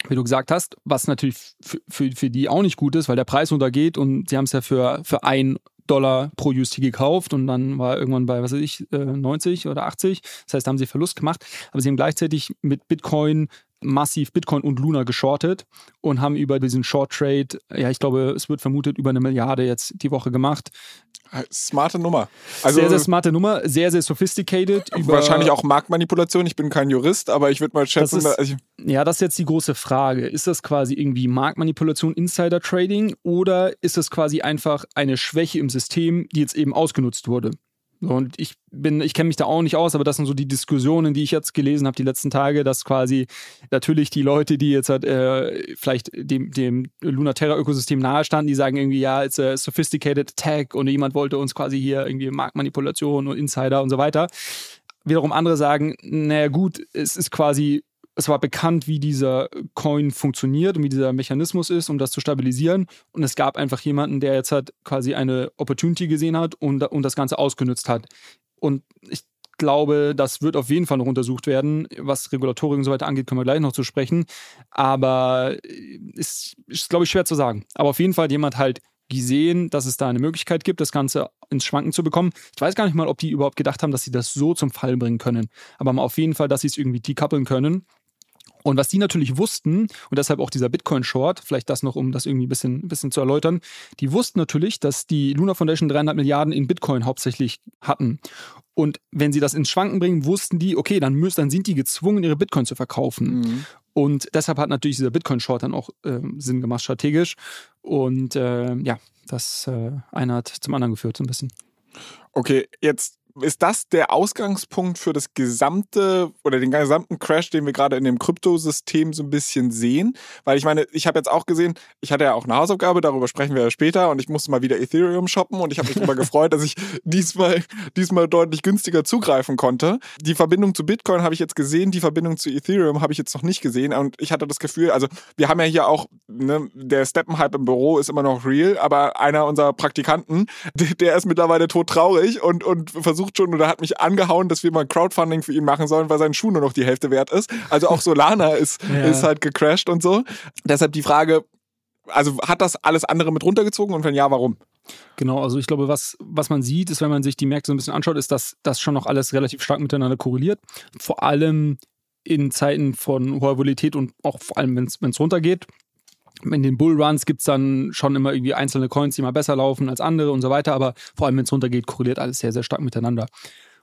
wie du gesagt hast, was natürlich für, für, für die auch nicht gut ist, weil der Preis runtergeht und sie haben es ja für, für ein Dollar pro UST gekauft und dann war irgendwann bei, was weiß ich, 90 äh, oder 80. Das heißt, da haben sie Verlust gemacht. Aber sie haben gleichzeitig mit Bitcoin massiv Bitcoin und Luna geschortet und haben über diesen Short Trade, ja, ich glaube, es wird vermutet, über eine Milliarde jetzt die Woche gemacht. Smarte Nummer. Also sehr, sehr smarte Nummer, sehr, sehr sophisticated. wahrscheinlich auch Marktmanipulation. Ich bin kein Jurist, aber ich würde mal schätzen. Das ist, ja, das ist jetzt die große Frage. Ist das quasi irgendwie Marktmanipulation, Insider-Trading oder ist das quasi einfach eine Schwäche im System, die jetzt eben ausgenutzt wurde? Und ich bin, ich kenne mich da auch nicht aus, aber das sind so die Diskussionen, die ich jetzt gelesen habe die letzten Tage, dass quasi natürlich die Leute, die jetzt halt, äh, vielleicht dem, dem Lunaterra-Ökosystem nahestanden, die sagen irgendwie, ja, it's a sophisticated attack und jemand wollte uns quasi hier irgendwie Marktmanipulation und Insider und so weiter. Wiederum andere sagen, naja gut, es ist quasi es war bekannt, wie dieser Coin funktioniert und wie dieser Mechanismus ist, um das zu stabilisieren. Und es gab einfach jemanden, der jetzt halt quasi eine Opportunity gesehen hat und, und das Ganze ausgenutzt hat. Und ich glaube, das wird auf jeden Fall noch untersucht werden. Was Regulatorik und so weiter angeht, können wir gleich noch zu sprechen. Aber ist, ist glaube ich, schwer zu sagen. Aber auf jeden Fall hat jemand halt gesehen, dass es da eine Möglichkeit gibt, das Ganze ins Schwanken zu bekommen. Ich weiß gar nicht mal, ob die überhaupt gedacht haben, dass sie das so zum Fall bringen können. Aber auf jeden Fall, dass sie es irgendwie decoupeln können. Und was die natürlich wussten, und deshalb auch dieser Bitcoin-Short, vielleicht das noch, um das irgendwie ein bisschen, ein bisschen zu erläutern, die wussten natürlich, dass die Luna Foundation 300 Milliarden in Bitcoin hauptsächlich hatten. Und wenn sie das ins Schwanken bringen, wussten die, okay, dann, müssen, dann sind die gezwungen, ihre Bitcoin zu verkaufen. Mhm. Und deshalb hat natürlich dieser Bitcoin-Short dann auch äh, Sinn gemacht, strategisch. Und äh, ja, das äh, eine hat zum anderen geführt, so ein bisschen. Okay, jetzt ist das der Ausgangspunkt für das gesamte oder den gesamten Crash, den wir gerade in dem Kryptosystem so ein bisschen sehen? Weil ich meine, ich habe jetzt auch gesehen, ich hatte ja auch eine Hausaufgabe, darüber sprechen wir ja später und ich musste mal wieder Ethereum shoppen und ich habe mich darüber gefreut, dass ich diesmal, diesmal deutlich günstiger zugreifen konnte. Die Verbindung zu Bitcoin habe ich jetzt gesehen, die Verbindung zu Ethereum habe ich jetzt noch nicht gesehen und ich hatte das Gefühl, also wir haben ja hier auch, ne, der Steppenhype im Büro ist immer noch real, aber einer unserer Praktikanten, der, der ist mittlerweile todtraurig und, und versucht versucht schon oder hat mich angehauen, dass wir mal Crowdfunding für ihn machen sollen, weil sein Schuh nur noch die Hälfte wert ist. Also auch Solana ist, ja. ist halt gecrashed und so. Deshalb die Frage, also hat das alles andere mit runtergezogen und wenn ja, warum? Genau, also ich glaube, was, was man sieht, ist, wenn man sich die Märkte so ein bisschen anschaut, ist, dass das schon noch alles relativ stark miteinander korreliert. Vor allem in Zeiten von hoher Volatilität und auch vor allem, wenn es runtergeht in den Bullruns gibt es dann schon immer irgendwie einzelne Coins, die mal besser laufen als andere und so weiter, aber vor allem, wenn es runtergeht, korreliert alles sehr, sehr stark miteinander.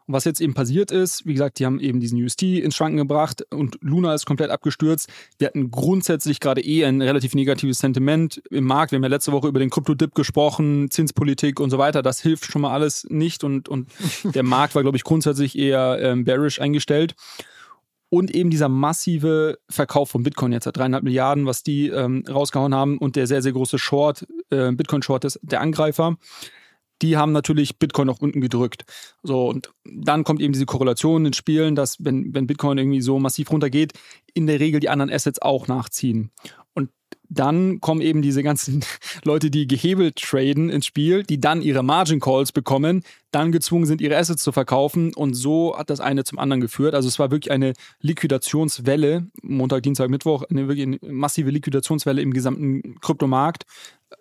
Und was jetzt eben passiert ist, wie gesagt, die haben eben diesen UST ins Schwanken gebracht und Luna ist komplett abgestürzt. Wir hatten grundsätzlich gerade eh ein relativ negatives Sentiment im Markt. Wir haben ja letzte Woche über den Krypto-Dip gesprochen, Zinspolitik und so weiter. Das hilft schon mal alles nicht und, und der Markt war, glaube ich, grundsätzlich eher ähm, bearish eingestellt und eben dieser massive Verkauf von Bitcoin jetzt, dreieinhalb Milliarden, was die ähm, rausgehauen haben und der sehr, sehr große Short, äh, Bitcoin-Short ist der Angreifer, die haben natürlich Bitcoin nach unten gedrückt. So, und dann kommt eben diese Korrelation ins Spielen, dass wenn, wenn Bitcoin irgendwie so massiv runtergeht, in der Regel die anderen Assets auch nachziehen dann kommen eben diese ganzen Leute, die gehebelt traden ins Spiel, die dann ihre Margin Calls bekommen, dann gezwungen sind, ihre Assets zu verkaufen und so hat das eine zum anderen geführt. Also es war wirklich eine Liquidationswelle, Montag, Dienstag, Mittwoch, eine wirklich massive Liquidationswelle im gesamten Kryptomarkt,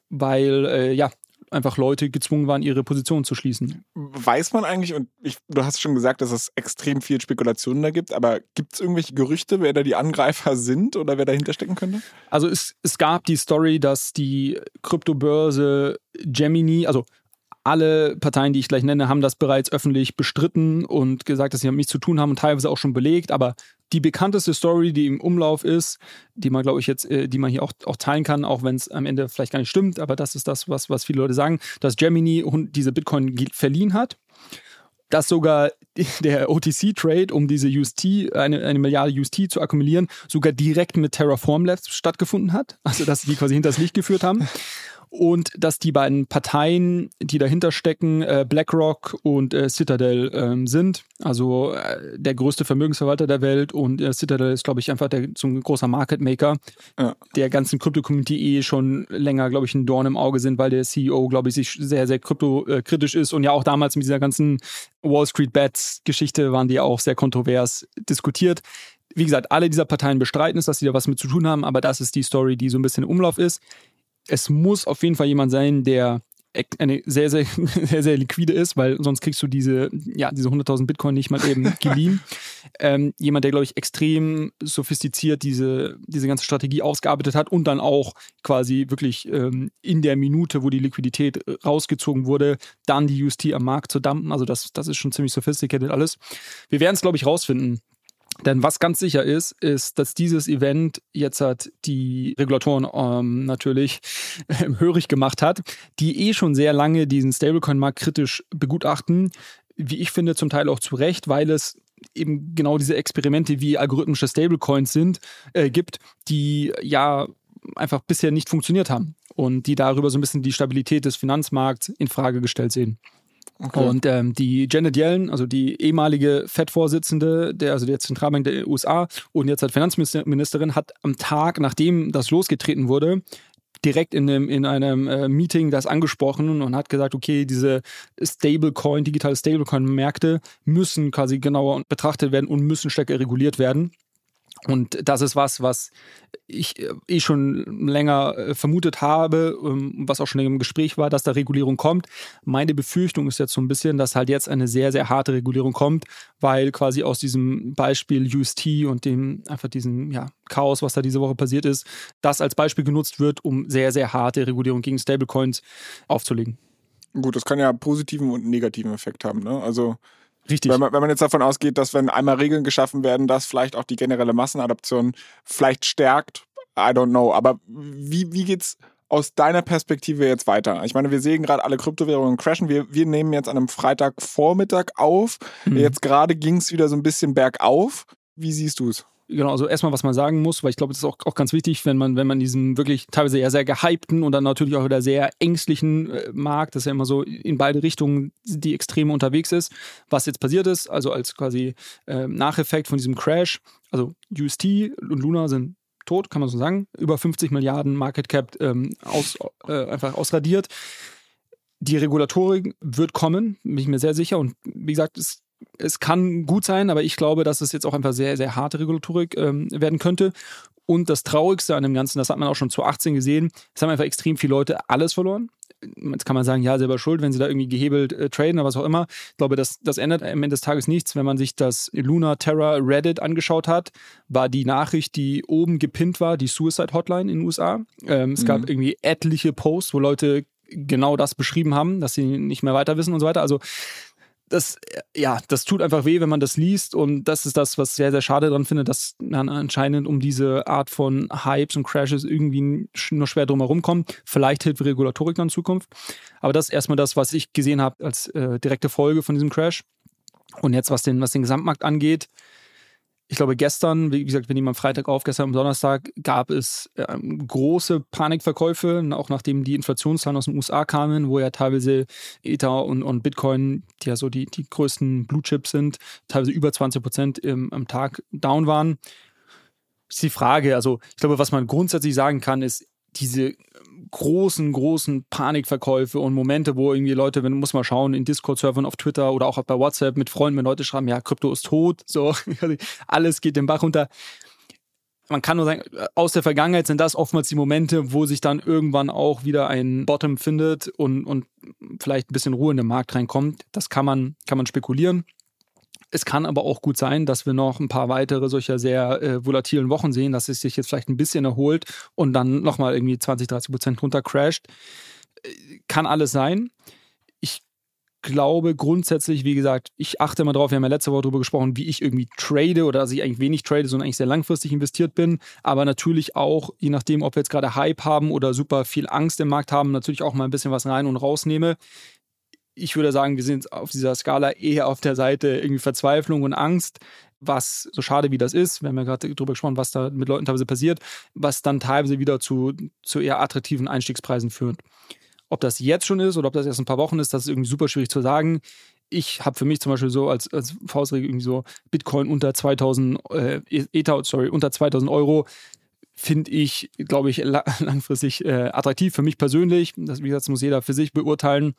weil äh, ja, einfach Leute gezwungen waren, ihre Position zu schließen. Weiß man eigentlich, und ich, du hast schon gesagt, dass es extrem viel Spekulationen da gibt, aber gibt es irgendwelche Gerüchte, wer da die Angreifer sind oder wer dahinter stecken könnte? Also es, es gab die Story, dass die Kryptobörse Gemini, also alle Parteien, die ich gleich nenne, haben das bereits öffentlich bestritten und gesagt, dass sie damit nichts zu tun haben und teilweise auch schon belegt. Aber die bekannteste Story, die im Umlauf ist, die man, glaube ich, jetzt, äh, die man hier auch, auch teilen kann, auch wenn es am Ende vielleicht gar nicht stimmt, aber das ist das, was, was viele Leute sagen, dass Gemini diese Bitcoin verliehen hat dass sogar der OTC-Trade, um diese UST, eine, eine Milliarde UST zu akkumulieren, sogar direkt mit Terraform Labs stattgefunden hat. Also, dass die quasi hinters Licht geführt haben und dass die beiden Parteien, die dahinter stecken, äh, BlackRock und äh, Citadel ähm, sind. Also äh, der größte Vermögensverwalter der Welt und äh, Citadel ist, glaube ich, einfach der, so ein großer Market Maker, ja. der ganzen Krypto-Community eh schon länger, glaube ich, ein Dorn im Auge sind, weil der CEO, glaube ich, sich sehr, sehr kryptokritisch ist und ja auch damals mit dieser ganzen Wall Street Bets-Geschichte waren die auch sehr kontrovers diskutiert wie gesagt, alle dieser Parteien bestreiten es, dass sie da was mit zu tun haben, aber das ist die Story, die so ein bisschen im Umlauf ist es muss auf jeden Fall jemand sein, der eine sehr, sehr, sehr, sehr liquide ist, weil sonst kriegst du diese, ja, diese 100.000 Bitcoin nicht mal eben geliehen. ähm, jemand, der, glaube ich, extrem sophistiziert diese, diese ganze Strategie ausgearbeitet hat und dann auch quasi wirklich ähm, in der Minute, wo die Liquidität rausgezogen wurde, dann die UST am Markt zu dumpen. Also das, das ist schon ziemlich sophisticated alles. Wir werden es, glaube ich, rausfinden. Denn was ganz sicher ist, ist, dass dieses Event jetzt hat die Regulatoren ähm, natürlich äh, hörig gemacht hat, die eh schon sehr lange diesen Stablecoin-Markt kritisch begutachten. Wie ich finde, zum Teil auch zu Recht, weil es eben genau diese Experimente wie algorithmische Stablecoins sind, äh, gibt, die ja einfach bisher nicht funktioniert haben und die darüber so ein bisschen die Stabilität des Finanzmarkts in Frage gestellt sehen. Okay. Und ähm, die Janet Yellen, also die ehemalige FED-Vorsitzende, der, also der Zentralbank der USA und jetzt als Finanzministerin, hat am Tag, nachdem das losgetreten wurde, direkt in einem, in einem äh, Meeting das angesprochen und hat gesagt, okay, diese Stablecoin, digitale Stablecoin-Märkte müssen quasi genauer betrachtet werden und müssen stärker reguliert werden. Und das ist was, was ich äh, eh schon länger äh, vermutet habe, ähm, was auch schon im Gespräch war, dass da Regulierung kommt. Meine Befürchtung ist jetzt so ein bisschen, dass halt jetzt eine sehr, sehr harte Regulierung kommt, weil quasi aus diesem Beispiel UST und dem einfach diesem ja, Chaos, was da diese Woche passiert ist, das als Beispiel genutzt wird, um sehr, sehr harte Regulierung gegen Stablecoins aufzulegen. Gut, das kann ja positiven und negativen Effekt haben. Ne? Also Richtig. Wenn man, wenn man jetzt davon ausgeht, dass wenn einmal Regeln geschaffen werden, das vielleicht auch die generelle Massenadoption vielleicht stärkt, I don't know. Aber wie, wie geht's aus deiner Perspektive jetzt weiter? Ich meine, wir sehen gerade alle Kryptowährungen crashen. Wir, wir nehmen jetzt an einem Freitagvormittag auf. Mhm. Jetzt gerade ging es wieder so ein bisschen bergauf. Wie siehst du es? Genau, also erstmal, was man sagen muss, weil ich glaube, das ist auch, auch ganz wichtig, wenn man, wenn man diesen wirklich teilweise ja sehr gehypten und dann natürlich auch wieder sehr ängstlichen äh, Markt, das ja immer so in beide Richtungen die Extreme unterwegs ist, was jetzt passiert ist, also als quasi äh, Nacheffekt von diesem Crash, also UST und Luna sind tot, kann man so sagen, über 50 Milliarden Market Cap ähm, aus, äh, einfach ausradiert. Die Regulatorik wird kommen, bin ich mir sehr sicher. Und wie gesagt, es es kann gut sein, aber ich glaube, dass es jetzt auch einfach sehr, sehr harte Regulatorik ähm, werden könnte. Und das Traurigste an dem Ganzen, das hat man auch schon zu 18 gesehen, es haben einfach extrem viele Leute alles verloren. Jetzt kann man sagen, ja, selber schuld, wenn sie da irgendwie gehebelt äh, traden oder was auch immer. Ich glaube, das, das ändert am Ende des Tages nichts. Wenn man sich das Luna Terra Reddit angeschaut hat, war die Nachricht, die oben gepinnt war, die Suicide Hotline in den USA. Ähm, es mhm. gab irgendwie etliche Posts, wo Leute genau das beschrieben haben, dass sie nicht mehr weiter wissen und so weiter. Also das, ja, das tut einfach weh, wenn man das liest. Und das ist das, was ich sehr, sehr schade daran finde, dass man anscheinend um diese Art von Hypes und Crashes irgendwie nur schwer drum herum kommt. Vielleicht hilft Regulatorik dann in Zukunft. Aber das ist erstmal das, was ich gesehen habe als äh, direkte Folge von diesem Crash. Und jetzt, was den, was den Gesamtmarkt angeht, ich glaube, gestern, wie gesagt, wir nehmen am Freitag auf, gestern am Donnerstag gab es ähm, große Panikverkäufe, auch nachdem die Inflationszahlen aus den USA kamen, wo ja teilweise Ether und, und Bitcoin, die ja so die, die größten Blue Chips sind, teilweise über 20 Prozent am Tag down waren. Ist die Frage, also ich glaube, was man grundsätzlich sagen kann, ist, diese großen, großen Panikverkäufe und Momente, wo irgendwie Leute, wenn muss man schauen, in Discord-Servern auf Twitter oder auch bei WhatsApp mit Freunden, wenn Leute schreiben, ja, Krypto ist tot, so, alles geht den Bach runter. Man kann nur sagen, aus der Vergangenheit sind das oftmals die Momente, wo sich dann irgendwann auch wieder ein Bottom findet und, und vielleicht ein bisschen Ruhe in den Markt reinkommt. Das kann man, kann man spekulieren. Es kann aber auch gut sein, dass wir noch ein paar weitere solcher sehr äh, volatilen Wochen sehen, dass es sich jetzt vielleicht ein bisschen erholt und dann nochmal irgendwie 20, 30 Prozent runter crasht. Äh, kann alles sein. Ich glaube grundsätzlich, wie gesagt, ich achte immer drauf, wir haben ja letzte Woche darüber gesprochen, wie ich irgendwie trade oder dass ich eigentlich wenig trade, sondern eigentlich sehr langfristig investiert bin. Aber natürlich auch, je nachdem, ob wir jetzt gerade Hype haben oder super viel Angst im Markt haben, natürlich auch mal ein bisschen was rein und rausnehme ich würde sagen, wir sind auf dieser Skala eher auf der Seite irgendwie Verzweiflung und Angst, was so schade wie das ist, wir haben ja gerade darüber gesprochen, was da mit Leuten teilweise passiert, was dann teilweise wieder zu, zu eher attraktiven Einstiegspreisen führt. Ob das jetzt schon ist oder ob das erst ein paar Wochen ist, das ist irgendwie super schwierig zu sagen. Ich habe für mich zum Beispiel so als, als Faustregel irgendwie so Bitcoin unter 2000 äh, Ether, sorry, unter 2000 Euro finde ich, glaube ich, langfristig äh, attraktiv für mich persönlich. Das, wie gesagt, das muss jeder für sich beurteilen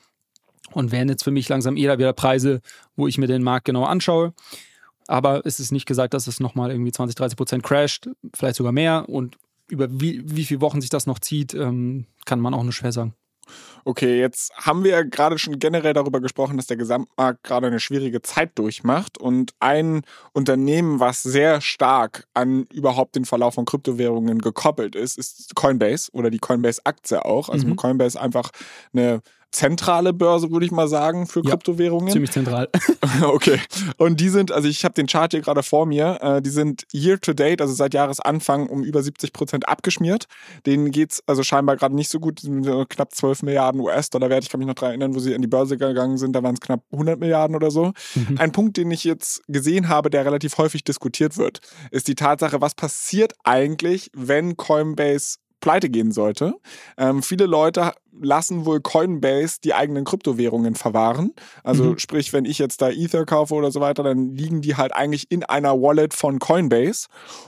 und wären jetzt für mich langsam eher wieder Preise, wo ich mir den Markt genau anschaue. Aber es ist nicht gesagt, dass es nochmal irgendwie 20, 30 Prozent crasht, vielleicht sogar mehr. Und über wie, wie viele Wochen sich das noch zieht, ähm, kann man auch nur schwer sagen. Okay, jetzt haben wir ja gerade schon generell darüber gesprochen, dass der Gesamtmarkt gerade eine schwierige Zeit durchmacht und ein Unternehmen, was sehr stark an überhaupt den Verlauf von Kryptowährungen gekoppelt ist, ist Coinbase oder die Coinbase-Aktie auch. Also mhm. Coinbase einfach eine zentrale Börse, würde ich mal sagen, für ja, Kryptowährungen. Ziemlich zentral. okay. Und die sind, also ich habe den Chart hier gerade vor mir, äh, die sind year to date, also seit Jahresanfang, um über 70 Prozent abgeschmiert. Denen geht es also scheinbar gerade nicht so gut, knapp 12 Milliarden US-Dollar wert. Ich kann mich noch daran erinnern, wo sie an die Börse gegangen sind, da waren es knapp 100 Milliarden oder so. Mhm. Ein Punkt, den ich jetzt gesehen habe, der relativ häufig diskutiert wird, ist die Tatsache, was passiert eigentlich, wenn Coinbase pleite gehen sollte. Ähm, viele Leute lassen wohl Coinbase die eigenen Kryptowährungen verwahren. Also mhm. sprich, wenn ich jetzt da Ether kaufe oder so weiter, dann liegen die halt eigentlich in einer Wallet von Coinbase.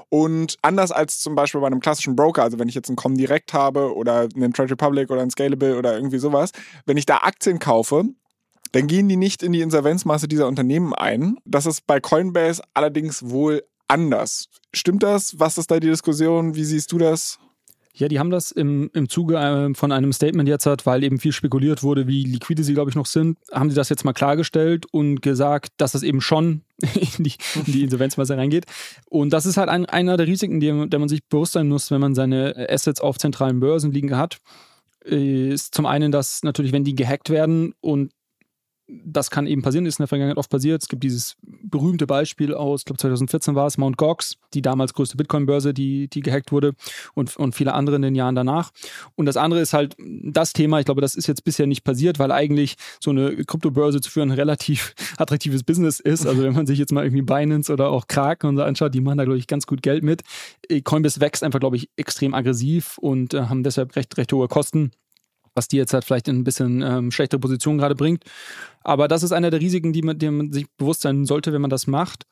Und anders als zum Beispiel bei einem klassischen Broker, also wenn ich jetzt einen Comdirect habe oder einen Trade Republic oder einen Scalable oder irgendwie sowas, wenn ich da Aktien kaufe, dann gehen die nicht in die Insolvenzmasse dieser Unternehmen ein. Das ist bei Coinbase allerdings wohl anders. Stimmt das? Was ist da die Diskussion? Wie siehst du das? Ja, die haben das im, im Zuge äh, von einem Statement jetzt hat, weil eben viel spekuliert wurde, wie liquide sie, glaube ich, noch sind, haben sie das jetzt mal klargestellt und gesagt, dass das eben schon in die, in die Insolvenzmasse reingeht. Und das ist halt ein, einer der Risiken, die, der man sich bewusst sein muss, wenn man seine Assets auf zentralen Börsen liegen hat. Ist zum einen, dass natürlich, wenn die gehackt werden und das kann eben passieren, ist in der Vergangenheit oft passiert. Es gibt dieses berühmte Beispiel aus, ich glaube 2014 war es, Mt. Gox, die damals größte Bitcoin-Börse, die, die gehackt wurde und, und viele andere in den Jahren danach. Und das andere ist halt das Thema, ich glaube, das ist jetzt bisher nicht passiert, weil eigentlich so eine Kryptobörse zu führen ein relativ attraktives Business ist. Also wenn man sich jetzt mal irgendwie Binance oder auch Kraken und so anschaut, die machen da, glaube ich, ganz gut Geld mit. Coinbase wächst einfach, glaube ich, extrem aggressiv und äh, haben deshalb recht, recht hohe Kosten was die jetzt halt vielleicht in ein bisschen ähm, schlechtere Position gerade bringt. Aber das ist einer der Risiken, die man, die man sich bewusst sein sollte, wenn man das macht.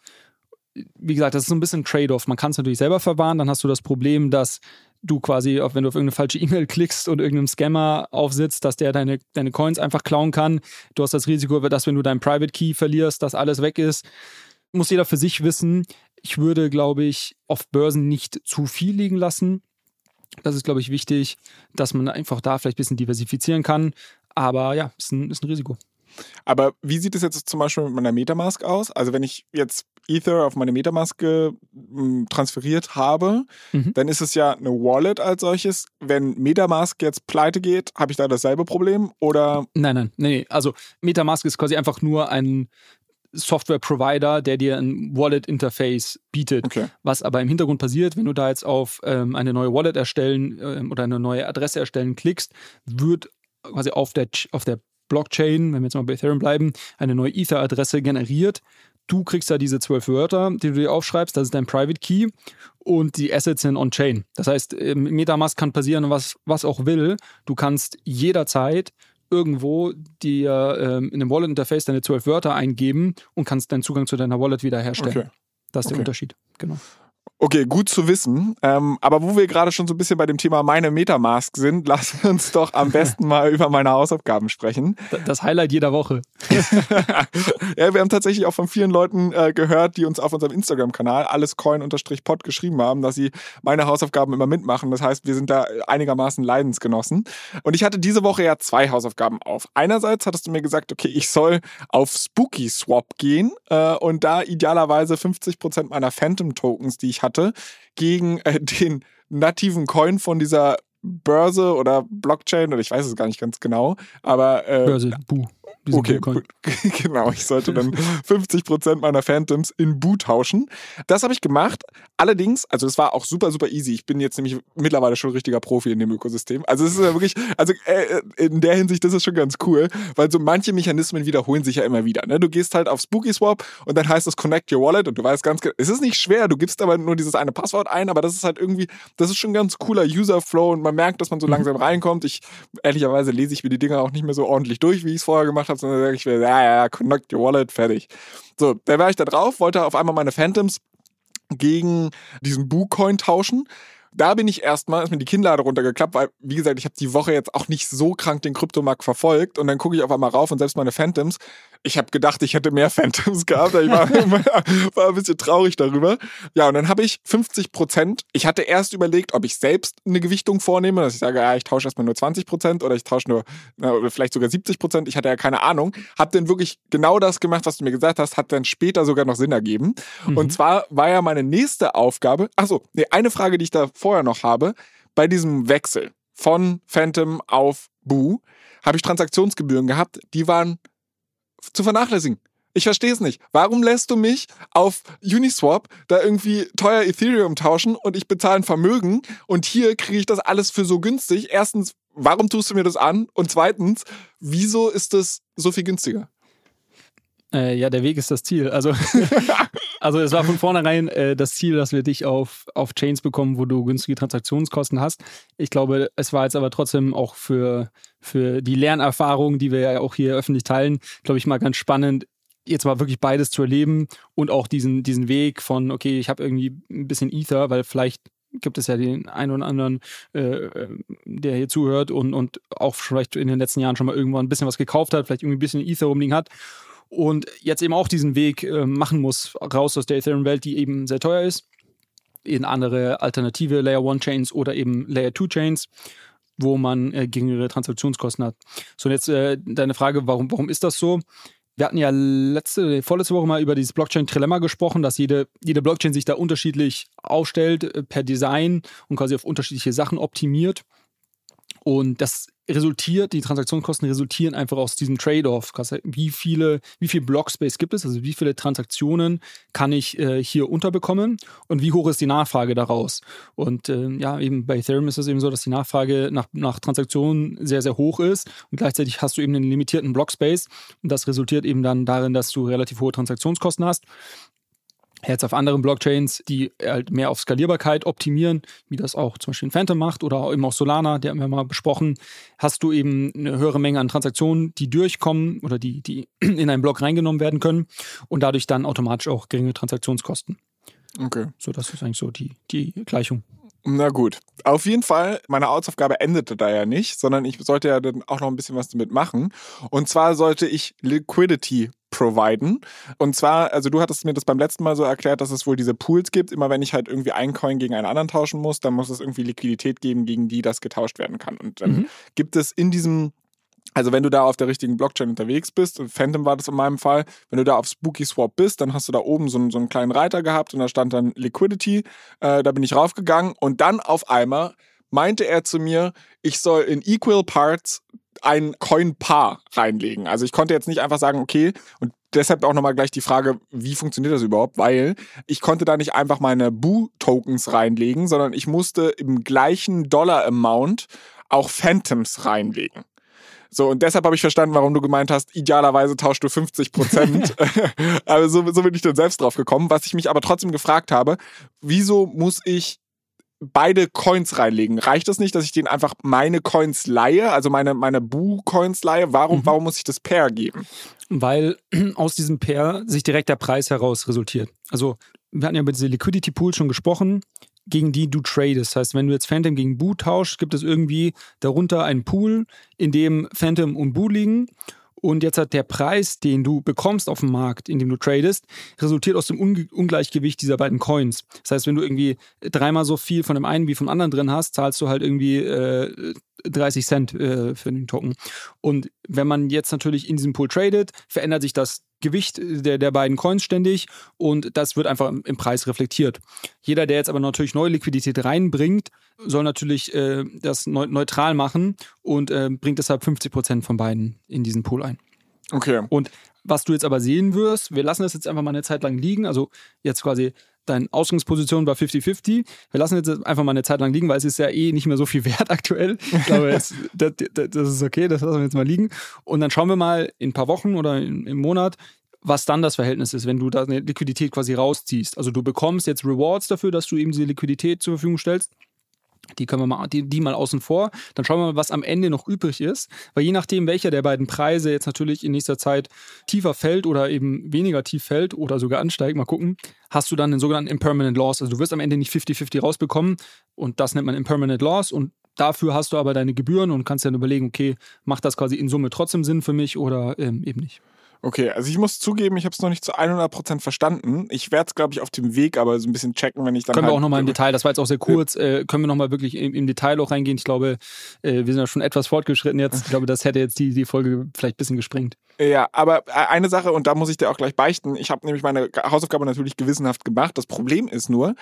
Wie gesagt, das ist so ein bisschen Trade-off. Man kann es natürlich selber verwahren, dann hast du das Problem, dass du quasi, wenn du auf irgendeine falsche E-Mail klickst und irgendeinem Scammer aufsitzt, dass der deine, deine Coins einfach klauen kann. Du hast das Risiko, dass wenn du deinen Private Key verlierst, dass alles weg ist. Muss jeder für sich wissen. Ich würde, glaube ich, auf Börsen nicht zu viel liegen lassen. Das ist, glaube ich, wichtig, dass man einfach da vielleicht ein bisschen diversifizieren kann. Aber ja, ist ein, ist ein Risiko. Aber wie sieht es jetzt zum Beispiel mit meiner Metamask aus? Also wenn ich jetzt Ether auf meine Metamask hm, transferiert habe, mhm. dann ist es ja eine Wallet als solches. Wenn Metamask jetzt pleite geht, habe ich da dasselbe Problem oder? Nein, nein, nee. Also Metamask ist quasi einfach nur ein Software-Provider, der dir ein Wallet-Interface bietet. Okay. Was aber im Hintergrund passiert, wenn du da jetzt auf ähm, eine neue Wallet erstellen ähm, oder eine neue Adresse erstellen klickst, wird quasi auf der, auf der Blockchain, wenn wir jetzt mal bei Ethereum bleiben, eine neue Ether-Adresse generiert. Du kriegst da diese zwölf Wörter, die du dir aufschreibst, das ist dein Private Key und die Assets sind on-chain. Das heißt, Metamask kann passieren, was, was auch will. Du kannst jederzeit irgendwo dir ähm, in dem Wallet-Interface deine zwölf Wörter eingeben und kannst deinen Zugang zu deiner Wallet wiederherstellen. Okay. Das ist okay. der Unterschied. Genau. Okay, gut zu wissen. Ähm, aber wo wir gerade schon so ein bisschen bei dem Thema meine Metamask sind, lass uns doch am besten mal über meine Hausaufgaben sprechen. Das Highlight jeder Woche. ja, wir haben tatsächlich auch von vielen Leuten äh, gehört, die uns auf unserem Instagram-Kanal allescoin-pod geschrieben haben, dass sie meine Hausaufgaben immer mitmachen. Das heißt, wir sind da einigermaßen Leidensgenossen. Und ich hatte diese Woche ja zwei Hausaufgaben auf. Einerseits hattest du mir gesagt, okay, ich soll auf Spooky Swap gehen äh, und da idealerweise 50% meiner Phantom-Tokens, die ich hatte, hatte, gegen äh, den nativen Coin von dieser Börse oder Blockchain oder ich weiß es gar nicht ganz genau, aber äh, Börse, Bu okay, genau. Ich sollte dann 50% meiner Phantoms in Bu tauschen. Das habe ich gemacht. Allerdings, also es war auch super, super easy. Ich bin jetzt nämlich mittlerweile schon richtiger Profi in dem Ökosystem. Also es ist ja wirklich, also äh, in der Hinsicht, das ist schon ganz cool, weil so manche Mechanismen wiederholen sich ja immer wieder. Ne? Du gehst halt auf Spooky Swap und dann heißt es Connect Your Wallet und du weißt ganz genau, es ist nicht schwer, du gibst aber nur dieses eine Passwort ein, aber das ist halt irgendwie, das ist schon ein ganz cooler User Flow und man merkt, dass man so langsam reinkommt. Ich, ehrlicherweise lese ich mir die Dinger auch nicht mehr so ordentlich durch, wie ich es vorher gemacht habe, sondern sage ich mir, ja, ja, connect your wallet, fertig. So, da war ich da drauf, wollte auf einmal meine Phantoms gegen diesen Boo-Coin tauschen. Da bin ich erstmal, ist mir die Kinnlade runtergeklappt, weil, wie gesagt, ich habe die Woche jetzt auch nicht so krank den Kryptomarkt verfolgt und dann gucke ich auf einmal rauf und selbst meine Phantoms ich habe gedacht, ich hätte mehr Phantoms gehabt. Ich war, war ein bisschen traurig darüber. Ja, und dann habe ich 50 Prozent. Ich hatte erst überlegt, ob ich selbst eine Gewichtung vornehme, dass ich sage, ja, ich tausche erstmal nur 20 Prozent oder ich tausche nur, oder vielleicht sogar 70 Prozent. Ich hatte ja keine Ahnung. Habe dann wirklich genau das gemacht, was du mir gesagt hast, hat dann später sogar noch Sinn ergeben. Mhm. Und zwar war ja meine nächste Aufgabe, ach so, nee, eine Frage, die ich da vorher noch habe, bei diesem Wechsel von Phantom auf Boo habe ich Transaktionsgebühren gehabt, die waren zu vernachlässigen. Ich verstehe es nicht. Warum lässt du mich auf Uniswap da irgendwie teuer Ethereum tauschen und ich bezahle ein Vermögen und hier kriege ich das alles für so günstig? Erstens, warum tust du mir das an? Und zweitens, wieso ist das so viel günstiger? Äh, ja, der Weg ist das Ziel. Also, also es war von vornherein äh, das Ziel, dass wir dich auf, auf Chains bekommen, wo du günstige Transaktionskosten hast. Ich glaube, es war jetzt aber trotzdem auch für, für die Lernerfahrung, die wir ja auch hier öffentlich teilen, glaube ich mal ganz spannend, jetzt mal wirklich beides zu erleben und auch diesen, diesen Weg von, okay, ich habe irgendwie ein bisschen Ether, weil vielleicht gibt es ja den einen oder anderen, äh, der hier zuhört und, und auch vielleicht in den letzten Jahren schon mal irgendwann ein bisschen was gekauft hat, vielleicht irgendwie ein bisschen Ether rumliegen hat und jetzt eben auch diesen Weg äh, machen muss, raus aus der Ethereum-Welt, die eben sehr teuer ist, in andere alternative Layer 1 Chains oder eben Layer 2 Chains wo man äh, geringere Transaktionskosten hat. So, und jetzt äh, deine Frage, warum, warum ist das so? Wir hatten ja letzte, vorletzte Woche mal über dieses Blockchain-Trilemma gesprochen, dass jede, jede Blockchain sich da unterschiedlich aufstellt äh, per Design und quasi auf unterschiedliche Sachen optimiert. Und das resultiert, die Transaktionskosten resultieren einfach aus diesem Trade-off. Wie viele, wie viel Blockspace gibt es, also wie viele Transaktionen kann ich äh, hier unterbekommen und wie hoch ist die Nachfrage daraus? Und äh, ja, eben bei Ethereum ist es eben so, dass die Nachfrage nach, nach Transaktionen sehr, sehr hoch ist und gleichzeitig hast du eben einen limitierten Blockspace und das resultiert eben dann darin, dass du relativ hohe Transaktionskosten hast. Jetzt auf anderen Blockchains, die halt mehr auf Skalierbarkeit optimieren, wie das auch zum Beispiel Phantom macht oder eben auch Solana, der haben wir mal besprochen, hast du eben eine höhere Menge an Transaktionen, die durchkommen oder die, die in einen Block reingenommen werden können und dadurch dann automatisch auch geringe Transaktionskosten. Okay. So, das ist eigentlich so die, die Gleichung. Na gut. Auf jeden Fall, meine Hausaufgabe endete da ja nicht, sondern ich sollte ja dann auch noch ein bisschen was damit machen. Und zwar sollte ich Liquidity providen. Und zwar, also du hattest mir das beim letzten Mal so erklärt, dass es wohl diese Pools gibt. Immer wenn ich halt irgendwie einen Coin gegen einen anderen tauschen muss, dann muss es irgendwie Liquidität geben, gegen die das getauscht werden kann. Und dann mhm. gibt es in diesem also wenn du da auf der richtigen Blockchain unterwegs bist, und Phantom war das in meinem Fall, wenn du da auf Spooky Swap bist, dann hast du da oben so einen, so einen kleinen Reiter gehabt und da stand dann Liquidity. Äh, da bin ich raufgegangen und dann auf einmal meinte er zu mir, ich soll in Equal Parts ein Coin-Paar reinlegen. Also ich konnte jetzt nicht einfach sagen, okay, und deshalb auch nochmal gleich die Frage, wie funktioniert das überhaupt? Weil ich konnte da nicht einfach meine Boo-Tokens reinlegen, sondern ich musste im gleichen Dollar-Amount auch Phantoms reinlegen. So, und deshalb habe ich verstanden, warum du gemeint hast, idealerweise tauschst du 50 Prozent. also so, so bin ich dann selbst drauf gekommen. Was ich mich aber trotzdem gefragt habe, wieso muss ich beide Coins reinlegen. Reicht es das nicht, dass ich denen einfach meine Coins leihe, also meine, meine Boo-Coins leihe? Warum, mhm. warum muss ich das Pair geben? Weil aus diesem Pair sich direkt der Preis heraus resultiert. Also wir hatten ja über diese Liquidity Pool schon gesprochen, gegen die du tradest. Das heißt, wenn du jetzt Phantom gegen Boo tauschst, gibt es irgendwie darunter einen Pool, in dem Phantom und Boo liegen. Und jetzt hat der Preis, den du bekommst auf dem Markt, in dem du tradest, resultiert aus dem Un Ungleichgewicht dieser beiden Coins. Das heißt, wenn du irgendwie dreimal so viel von dem einen wie vom anderen drin hast, zahlst du halt irgendwie äh, 30 Cent äh, für den Token. Und wenn man jetzt natürlich in diesem Pool tradet, verändert sich das Gewicht der, der beiden Coins ständig und das wird einfach im, im Preis reflektiert. Jeder, der jetzt aber natürlich neue Liquidität reinbringt, soll natürlich äh, das neu, neutral machen und äh, bringt deshalb 50 Prozent von beiden in diesen Pool ein. Okay. Und was du jetzt aber sehen wirst, wir lassen das jetzt einfach mal eine Zeit lang liegen, also jetzt quasi deine Ausgangsposition war 50-50. Wir lassen jetzt einfach mal eine Zeit lang liegen, weil es ist ja eh nicht mehr so viel wert aktuell. Ich glaube, es, das, das, ist okay, das lassen wir jetzt mal liegen. Und dann schauen wir mal in ein paar Wochen oder im Monat, was dann das Verhältnis ist, wenn du da eine Liquidität quasi rausziehst. Also du bekommst jetzt Rewards dafür, dass du eben diese Liquidität zur Verfügung stellst. Die können wir mal, die, die mal außen vor. Dann schauen wir mal, was am Ende noch übrig ist. Weil je nachdem, welcher der beiden Preise jetzt natürlich in nächster Zeit tiefer fällt oder eben weniger tief fällt oder sogar ansteigt, mal gucken, hast du dann den sogenannten Impermanent Loss. Also du wirst am Ende nicht 50-50 rausbekommen und das nennt man Impermanent Loss und dafür hast du aber deine Gebühren und kannst dann überlegen, okay, macht das quasi in Summe trotzdem Sinn für mich oder ähm, eben nicht. Okay, also ich muss zugeben, ich habe es noch nicht zu 100% verstanden. Ich werde es, glaube ich, auf dem Weg aber so ein bisschen checken, wenn ich dann. Können halt wir auch nochmal im Detail, das war jetzt auch sehr kurz, äh, können wir nochmal wirklich im, im, Detail auch reingehen. Ich glaube, äh, wir sind ja schon etwas fortgeschritten jetzt. Ich glaube, das hätte jetzt die, die Folge vielleicht ein bisschen gesprengt. Ja, aber äh, eine Sache, und da muss ich dir auch gleich beichten, ich habe nämlich meine Hausaufgabe natürlich gewissenhaft gemacht. Das Problem ist nur,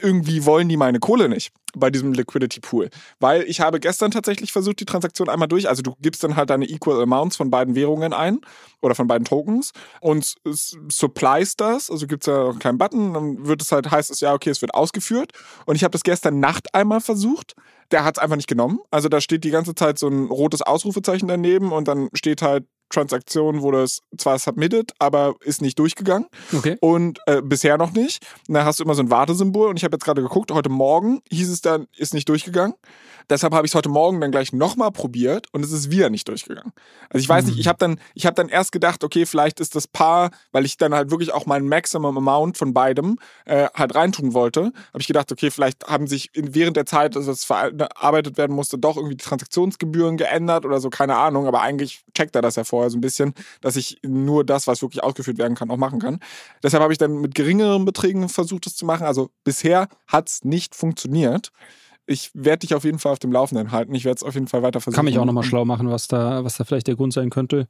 irgendwie wollen die meine Kohle nicht bei diesem Liquidity Pool. Weil ich habe gestern tatsächlich versucht, die Transaktion einmal durch. Also du gibst dann halt deine Equal Amounts von beiden Währungen ein oder von beiden Tokens und supplies das. Also gibt es ja einen kleinen Button, dann wird es halt, heißt es ja, okay, es wird ausgeführt. Und ich habe das gestern Nacht einmal versucht. Der hat es einfach nicht genommen. Also da steht die ganze Zeit so ein rotes Ausrufezeichen daneben und dann steht halt Transaktion wurde es zwar submitted, aber ist nicht durchgegangen. Okay. Und äh, bisher noch nicht. Da hast du immer so ein Wartesymbol und ich habe jetzt gerade geguckt, heute Morgen hieß es dann, ist nicht durchgegangen. Deshalb habe ich es heute Morgen dann gleich nochmal probiert und es ist wieder nicht durchgegangen. Also ich weiß mhm. nicht, ich habe dann, ich habe dann erst gedacht, okay, vielleicht ist das Paar, weil ich dann halt wirklich auch meinen Maximum Amount von beidem äh, halt reintun wollte, habe ich gedacht, okay, vielleicht haben sich während der Zeit, dass es verarbeitet werden musste, doch irgendwie die Transaktionsgebühren geändert oder so, keine Ahnung, aber eigentlich checkt er das ja vor vorher so ein bisschen, dass ich nur das, was wirklich ausgeführt werden kann, auch machen kann. Deshalb habe ich dann mit geringeren Beträgen versucht, es zu machen. Also bisher hat es nicht funktioniert ich werde dich auf jeden Fall auf dem Laufenden halten. Ich werde es auf jeden Fall weiter versuchen. Kann mich auch nochmal schlau machen, was da, was da vielleicht der Grund sein könnte.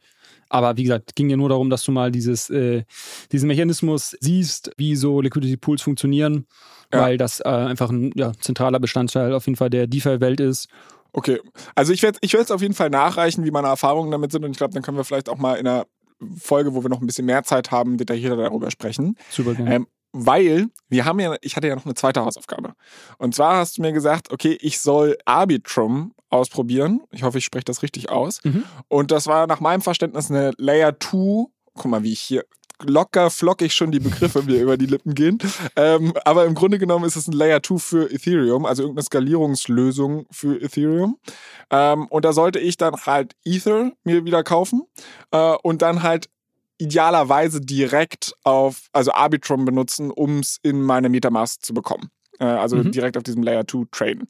Aber wie gesagt, ging ja nur darum, dass du mal dieses, äh, diesen Mechanismus siehst, wie so Liquidity Pools funktionieren, ja. weil das äh, einfach ein ja, zentraler Bestandteil auf jeden Fall der DeFi-Welt ist. Okay, also ich werde ich auf jeden Fall nachreichen, wie meine Erfahrungen damit sind und ich glaube, dann können wir vielleicht auch mal in einer Folge, wo wir noch ein bisschen mehr Zeit haben, detaillierter darüber sprechen. Super gerne. Ähm, weil wir haben ja, ich hatte ja noch eine zweite Hausaufgabe. Und zwar hast du mir gesagt, okay, ich soll Arbitrum ausprobieren. Ich hoffe, ich spreche das richtig aus. Mhm. Und das war nach meinem Verständnis eine Layer 2. Guck mal, wie ich hier locker flockig schon die Begriffe mir über die Lippen gehen. Ähm, aber im Grunde genommen ist es ein Layer 2 für Ethereum, also irgendeine Skalierungslösung für Ethereum. Ähm, und da sollte ich dann halt Ether mir wieder kaufen äh, und dann halt idealerweise direkt auf, also Arbitrum benutzen, um es in meine Metamask zu bekommen. Äh, also mhm. direkt auf diesem Layer 2 traden.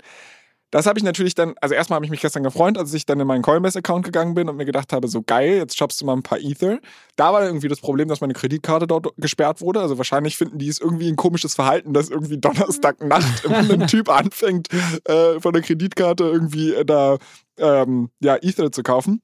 Das habe ich natürlich dann, also erstmal habe ich mich gestern gefreut, als ich dann in meinen Coinbase-Account gegangen bin und mir gedacht habe, so geil, jetzt shoppst du mal ein paar Ether. Da war irgendwie das Problem, dass meine Kreditkarte dort gesperrt wurde. Also wahrscheinlich finden die es irgendwie ein komisches Verhalten, dass irgendwie Donnerstagnacht ein Typ anfängt, äh, von der Kreditkarte irgendwie äh, da ähm, ja, Ether zu kaufen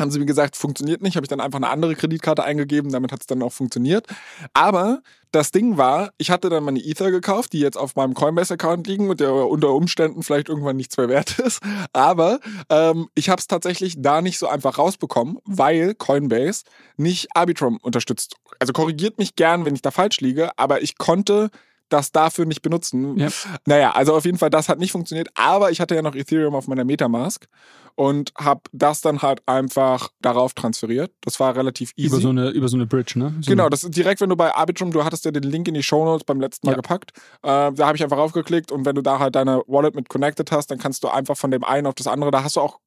haben sie mir gesagt, funktioniert nicht. Habe ich dann einfach eine andere Kreditkarte eingegeben, damit hat es dann auch funktioniert. Aber das Ding war, ich hatte dann meine Ether gekauft, die jetzt auf meinem Coinbase-Account liegen und der unter Umständen vielleicht irgendwann nichts mehr wert ist. Aber ähm, ich habe es tatsächlich da nicht so einfach rausbekommen, weil Coinbase nicht Arbitrum unterstützt. Also korrigiert mich gern, wenn ich da falsch liege, aber ich konnte das dafür nicht benutzen. Ja. Naja, also auf jeden Fall, das hat nicht funktioniert. Aber ich hatte ja noch Ethereum auf meiner Metamask und habe das dann halt einfach darauf transferiert. Das war relativ easy. Über so eine, über so eine Bridge, ne? So genau, das ist direkt, wenn du bei Arbitrum, du hattest ja den Link in die Show Notes beim letzten Mal ja. gepackt. Äh, da habe ich einfach raufgeklickt und wenn du da halt deine Wallet mit connected hast, dann kannst du einfach von dem einen auf das andere, da hast du auch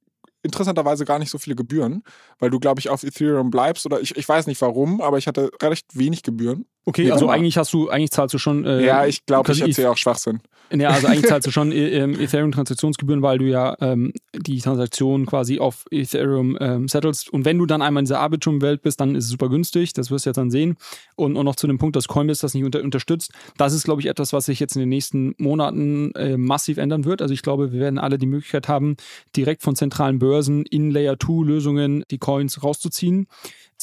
interessanterweise gar nicht so viele Gebühren, weil du, glaube ich, auf Ethereum bleibst oder ich, ich weiß nicht warum, aber ich hatte recht wenig Gebühren. Okay, also eigentlich hast du, eigentlich zahlst du schon. Äh, ja, ich glaube, ich erzähle auch Schwachsinn. Ja, also eigentlich zahlst du schon äh, ähm, Ethereum-Transaktionsgebühren, weil du ja ähm, die Transaktion quasi auf Ethereum ähm, settelst. Und wenn du dann einmal in dieser Arbitrum-Welt bist, dann ist es super günstig. Das wirst du jetzt dann sehen. Und, und noch zu dem Punkt, dass Coinbase das nicht unter, unterstützt. Das ist, glaube ich, etwas, was sich jetzt in den nächsten Monaten äh, massiv ändern wird. Also ich glaube, wir werden alle die Möglichkeit haben, direkt von zentralen Börsen in Layer-2-Lösungen die Coins rauszuziehen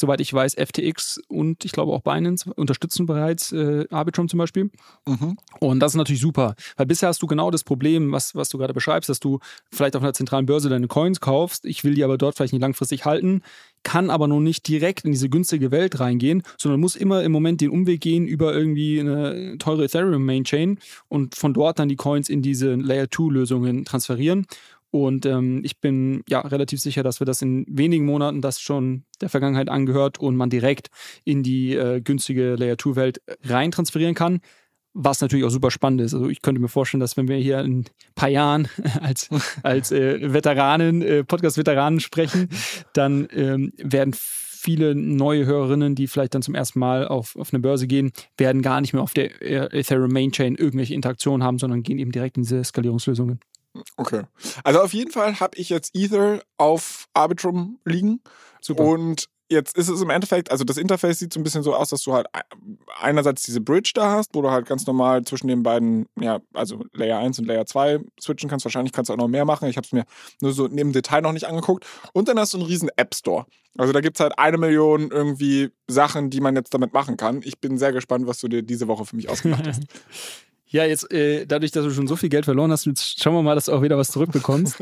soweit ich weiß, FTX und ich glaube auch Binance unterstützen bereits äh, Arbitrum zum Beispiel. Mhm. Und das ist natürlich super, weil bisher hast du genau das Problem, was, was du gerade beschreibst, dass du vielleicht auf einer zentralen Börse deine Coins kaufst. Ich will die aber dort vielleicht nicht langfristig halten, kann aber noch nicht direkt in diese günstige Welt reingehen, sondern muss immer im Moment den Umweg gehen über irgendwie eine teure Ethereum Main Chain und von dort dann die Coins in diese Layer 2 Lösungen transferieren. Und ähm, ich bin ja relativ sicher, dass wir das in wenigen Monaten das schon der Vergangenheit angehört und man direkt in die äh, günstige Layer 2 Welt rein transferieren kann. Was natürlich auch super spannend ist. Also ich könnte mir vorstellen, dass wenn wir hier in ein paar Jahren als, als äh, Veteranen, äh, Podcast-Veteranen sprechen, dann ähm, werden viele neue Hörerinnen, die vielleicht dann zum ersten Mal auf, auf eine Börse gehen, werden gar nicht mehr auf der Ethereum Main Chain irgendwelche Interaktionen haben, sondern gehen eben direkt in diese Skalierungslösungen. Okay. Also auf jeden Fall habe ich jetzt Ether auf Arbitrum liegen. Super. Und jetzt ist es im Endeffekt, also das Interface sieht so ein bisschen so aus, dass du halt einerseits diese Bridge da hast, wo du halt ganz normal zwischen den beiden, ja, also Layer 1 und Layer 2 switchen kannst. Wahrscheinlich kannst du auch noch mehr machen. Ich habe es mir nur so im Detail noch nicht angeguckt. Und dann hast du einen riesen App Store. Also da gibt es halt eine Million irgendwie Sachen, die man jetzt damit machen kann. Ich bin sehr gespannt, was du dir diese Woche für mich ausgemacht hast. Ja, jetzt äh, dadurch, dass du schon so viel Geld verloren hast, jetzt schauen wir mal, dass du auch wieder was zurückbekommst.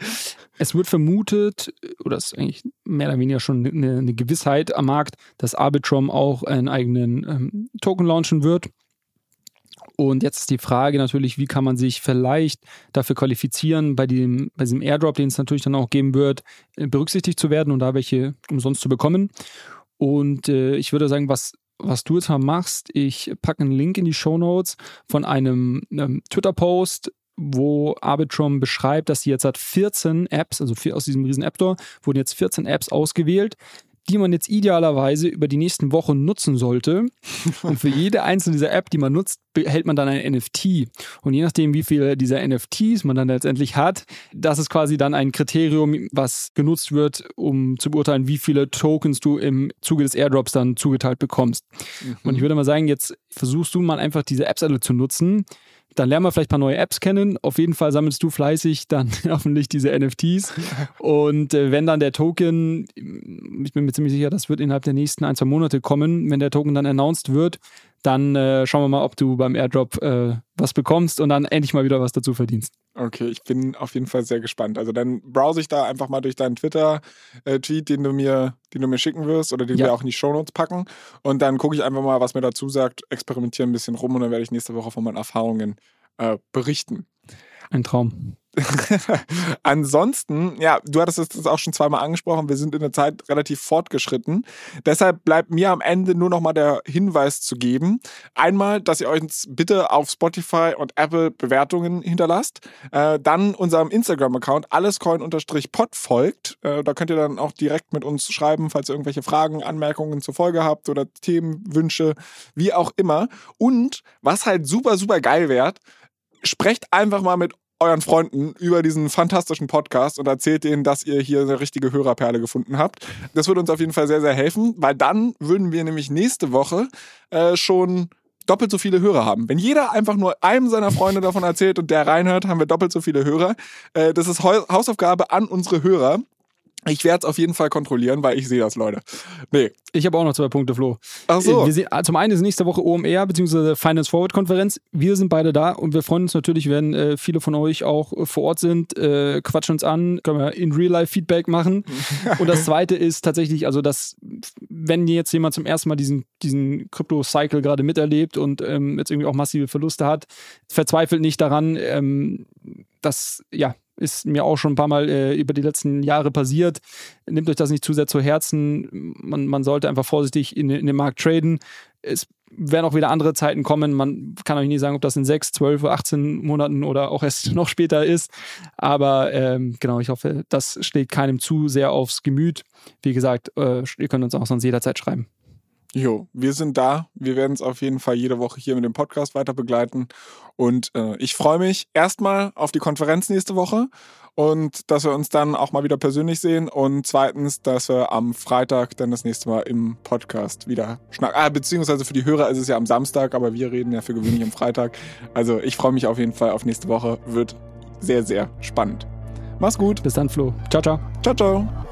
es wird vermutet, oder es ist eigentlich mehr oder weniger schon eine, eine Gewissheit am Markt, dass Arbitrum auch einen eigenen ähm, Token launchen wird. Und jetzt ist die Frage natürlich, wie kann man sich vielleicht dafür qualifizieren, bei, dem, bei diesem Airdrop, den es natürlich dann auch geben wird, äh, berücksichtigt zu werden und da welche umsonst zu bekommen. Und äh, ich würde sagen, was was du jetzt mal machst, ich packe einen Link in die Show Notes von einem, einem Twitter-Post, wo Arbitrum beschreibt, dass sie jetzt hat 14 Apps, also aus diesem riesen App Store, wurden jetzt 14 Apps ausgewählt, die man jetzt idealerweise über die nächsten Wochen nutzen sollte. Und für jede einzelne dieser App, die man nutzt, behält man dann ein NFT. Und je nachdem, wie viele dieser NFTs man dann letztendlich hat, das ist quasi dann ein Kriterium, was genutzt wird, um zu beurteilen, wie viele Tokens du im Zuge des Airdrops dann zugeteilt bekommst. Mhm. Und ich würde mal sagen, jetzt versuchst du mal einfach diese Apps alle zu nutzen dann lernen wir vielleicht ein paar neue Apps kennen. Auf jeden Fall sammelst du fleißig dann hoffentlich diese NFTs. Und äh, wenn dann der Token, ich bin mir ziemlich sicher, das wird innerhalb der nächsten ein, zwei Monate kommen, wenn der Token dann announced wird, dann äh, schauen wir mal, ob du beim Airdrop äh, was bekommst und dann endlich mal wieder was dazu verdienst. Okay, ich bin auf jeden Fall sehr gespannt. Also dann browse ich da einfach mal durch deinen Twitter-Tweet, den du mir, den du mir schicken wirst oder den ja. wir auch in die Shownotes packen. Und dann gucke ich einfach mal, was mir dazu sagt, experimentiere ein bisschen rum und dann werde ich nächste Woche von meinen Erfahrungen äh, berichten. Ein Traum. Ansonsten, ja, du hattest es auch schon zweimal angesprochen, wir sind in der Zeit relativ fortgeschritten. Deshalb bleibt mir am Ende nur noch mal der Hinweis zu geben. Einmal, dass ihr euch bitte auf Spotify und Apple Bewertungen hinterlasst. Äh, dann unserem Instagram-Account allescoin-pod folgt. Äh, da könnt ihr dann auch direkt mit uns schreiben, falls ihr irgendwelche Fragen, Anmerkungen zur Folge habt oder Themenwünsche, wie auch immer. Und was halt super, super geil wäre, sprecht einfach mal mit euren Freunden über diesen fantastischen Podcast und erzählt denen, dass ihr hier eine richtige Hörerperle gefunden habt. Das würde uns auf jeden Fall sehr, sehr helfen, weil dann würden wir nämlich nächste Woche äh, schon doppelt so viele Hörer haben. Wenn jeder einfach nur einem seiner Freunde davon erzählt und der reinhört, haben wir doppelt so viele Hörer. Äh, das ist Hausaufgabe an unsere Hörer. Ich werde es auf jeden Fall kontrollieren, weil ich sehe das, Leute. Nee. Ich habe auch noch zwei Punkte, Flo. Ach so. Wir sehen, zum einen ist nächste Woche OMR bzw. Finance Forward Konferenz. Wir sind beide da und wir freuen uns natürlich, wenn äh, viele von euch auch äh, vor Ort sind. Äh, quatschen uns an, können wir in Real Life Feedback machen. und das zweite ist tatsächlich, also dass, wenn jetzt jemand zum ersten Mal diesen, diesen Crypto-Cycle gerade miterlebt und ähm, jetzt irgendwie auch massive Verluste hat, verzweifelt nicht daran, ähm, dass ja ist mir auch schon ein paar Mal äh, über die letzten Jahre passiert. Nehmt euch das nicht zu sehr zu Herzen. Man, man sollte einfach vorsichtig in, in den Markt traden. Es werden auch wieder andere Zeiten kommen. Man kann euch nie sagen, ob das in sechs, zwölf, 18 Monaten oder auch erst noch später ist. Aber ähm, genau, ich hoffe, das schlägt keinem zu sehr aufs Gemüt. Wie gesagt, äh, ihr könnt uns auch sonst jederzeit schreiben. Jo, wir sind da. Wir werden es auf jeden Fall jede Woche hier mit dem Podcast weiter begleiten. Und äh, ich freue mich erstmal auf die Konferenz nächste Woche und dass wir uns dann auch mal wieder persönlich sehen. Und zweitens, dass wir am Freitag dann das nächste Mal im Podcast wieder schnacken. Ah, beziehungsweise für die Hörer ist es ja am Samstag, aber wir reden ja für gewöhnlich am Freitag. Also ich freue mich auf jeden Fall auf nächste Woche. Wird sehr, sehr spannend. Mach's gut. Bis dann, Flo. Ciao, ciao. Ciao, ciao.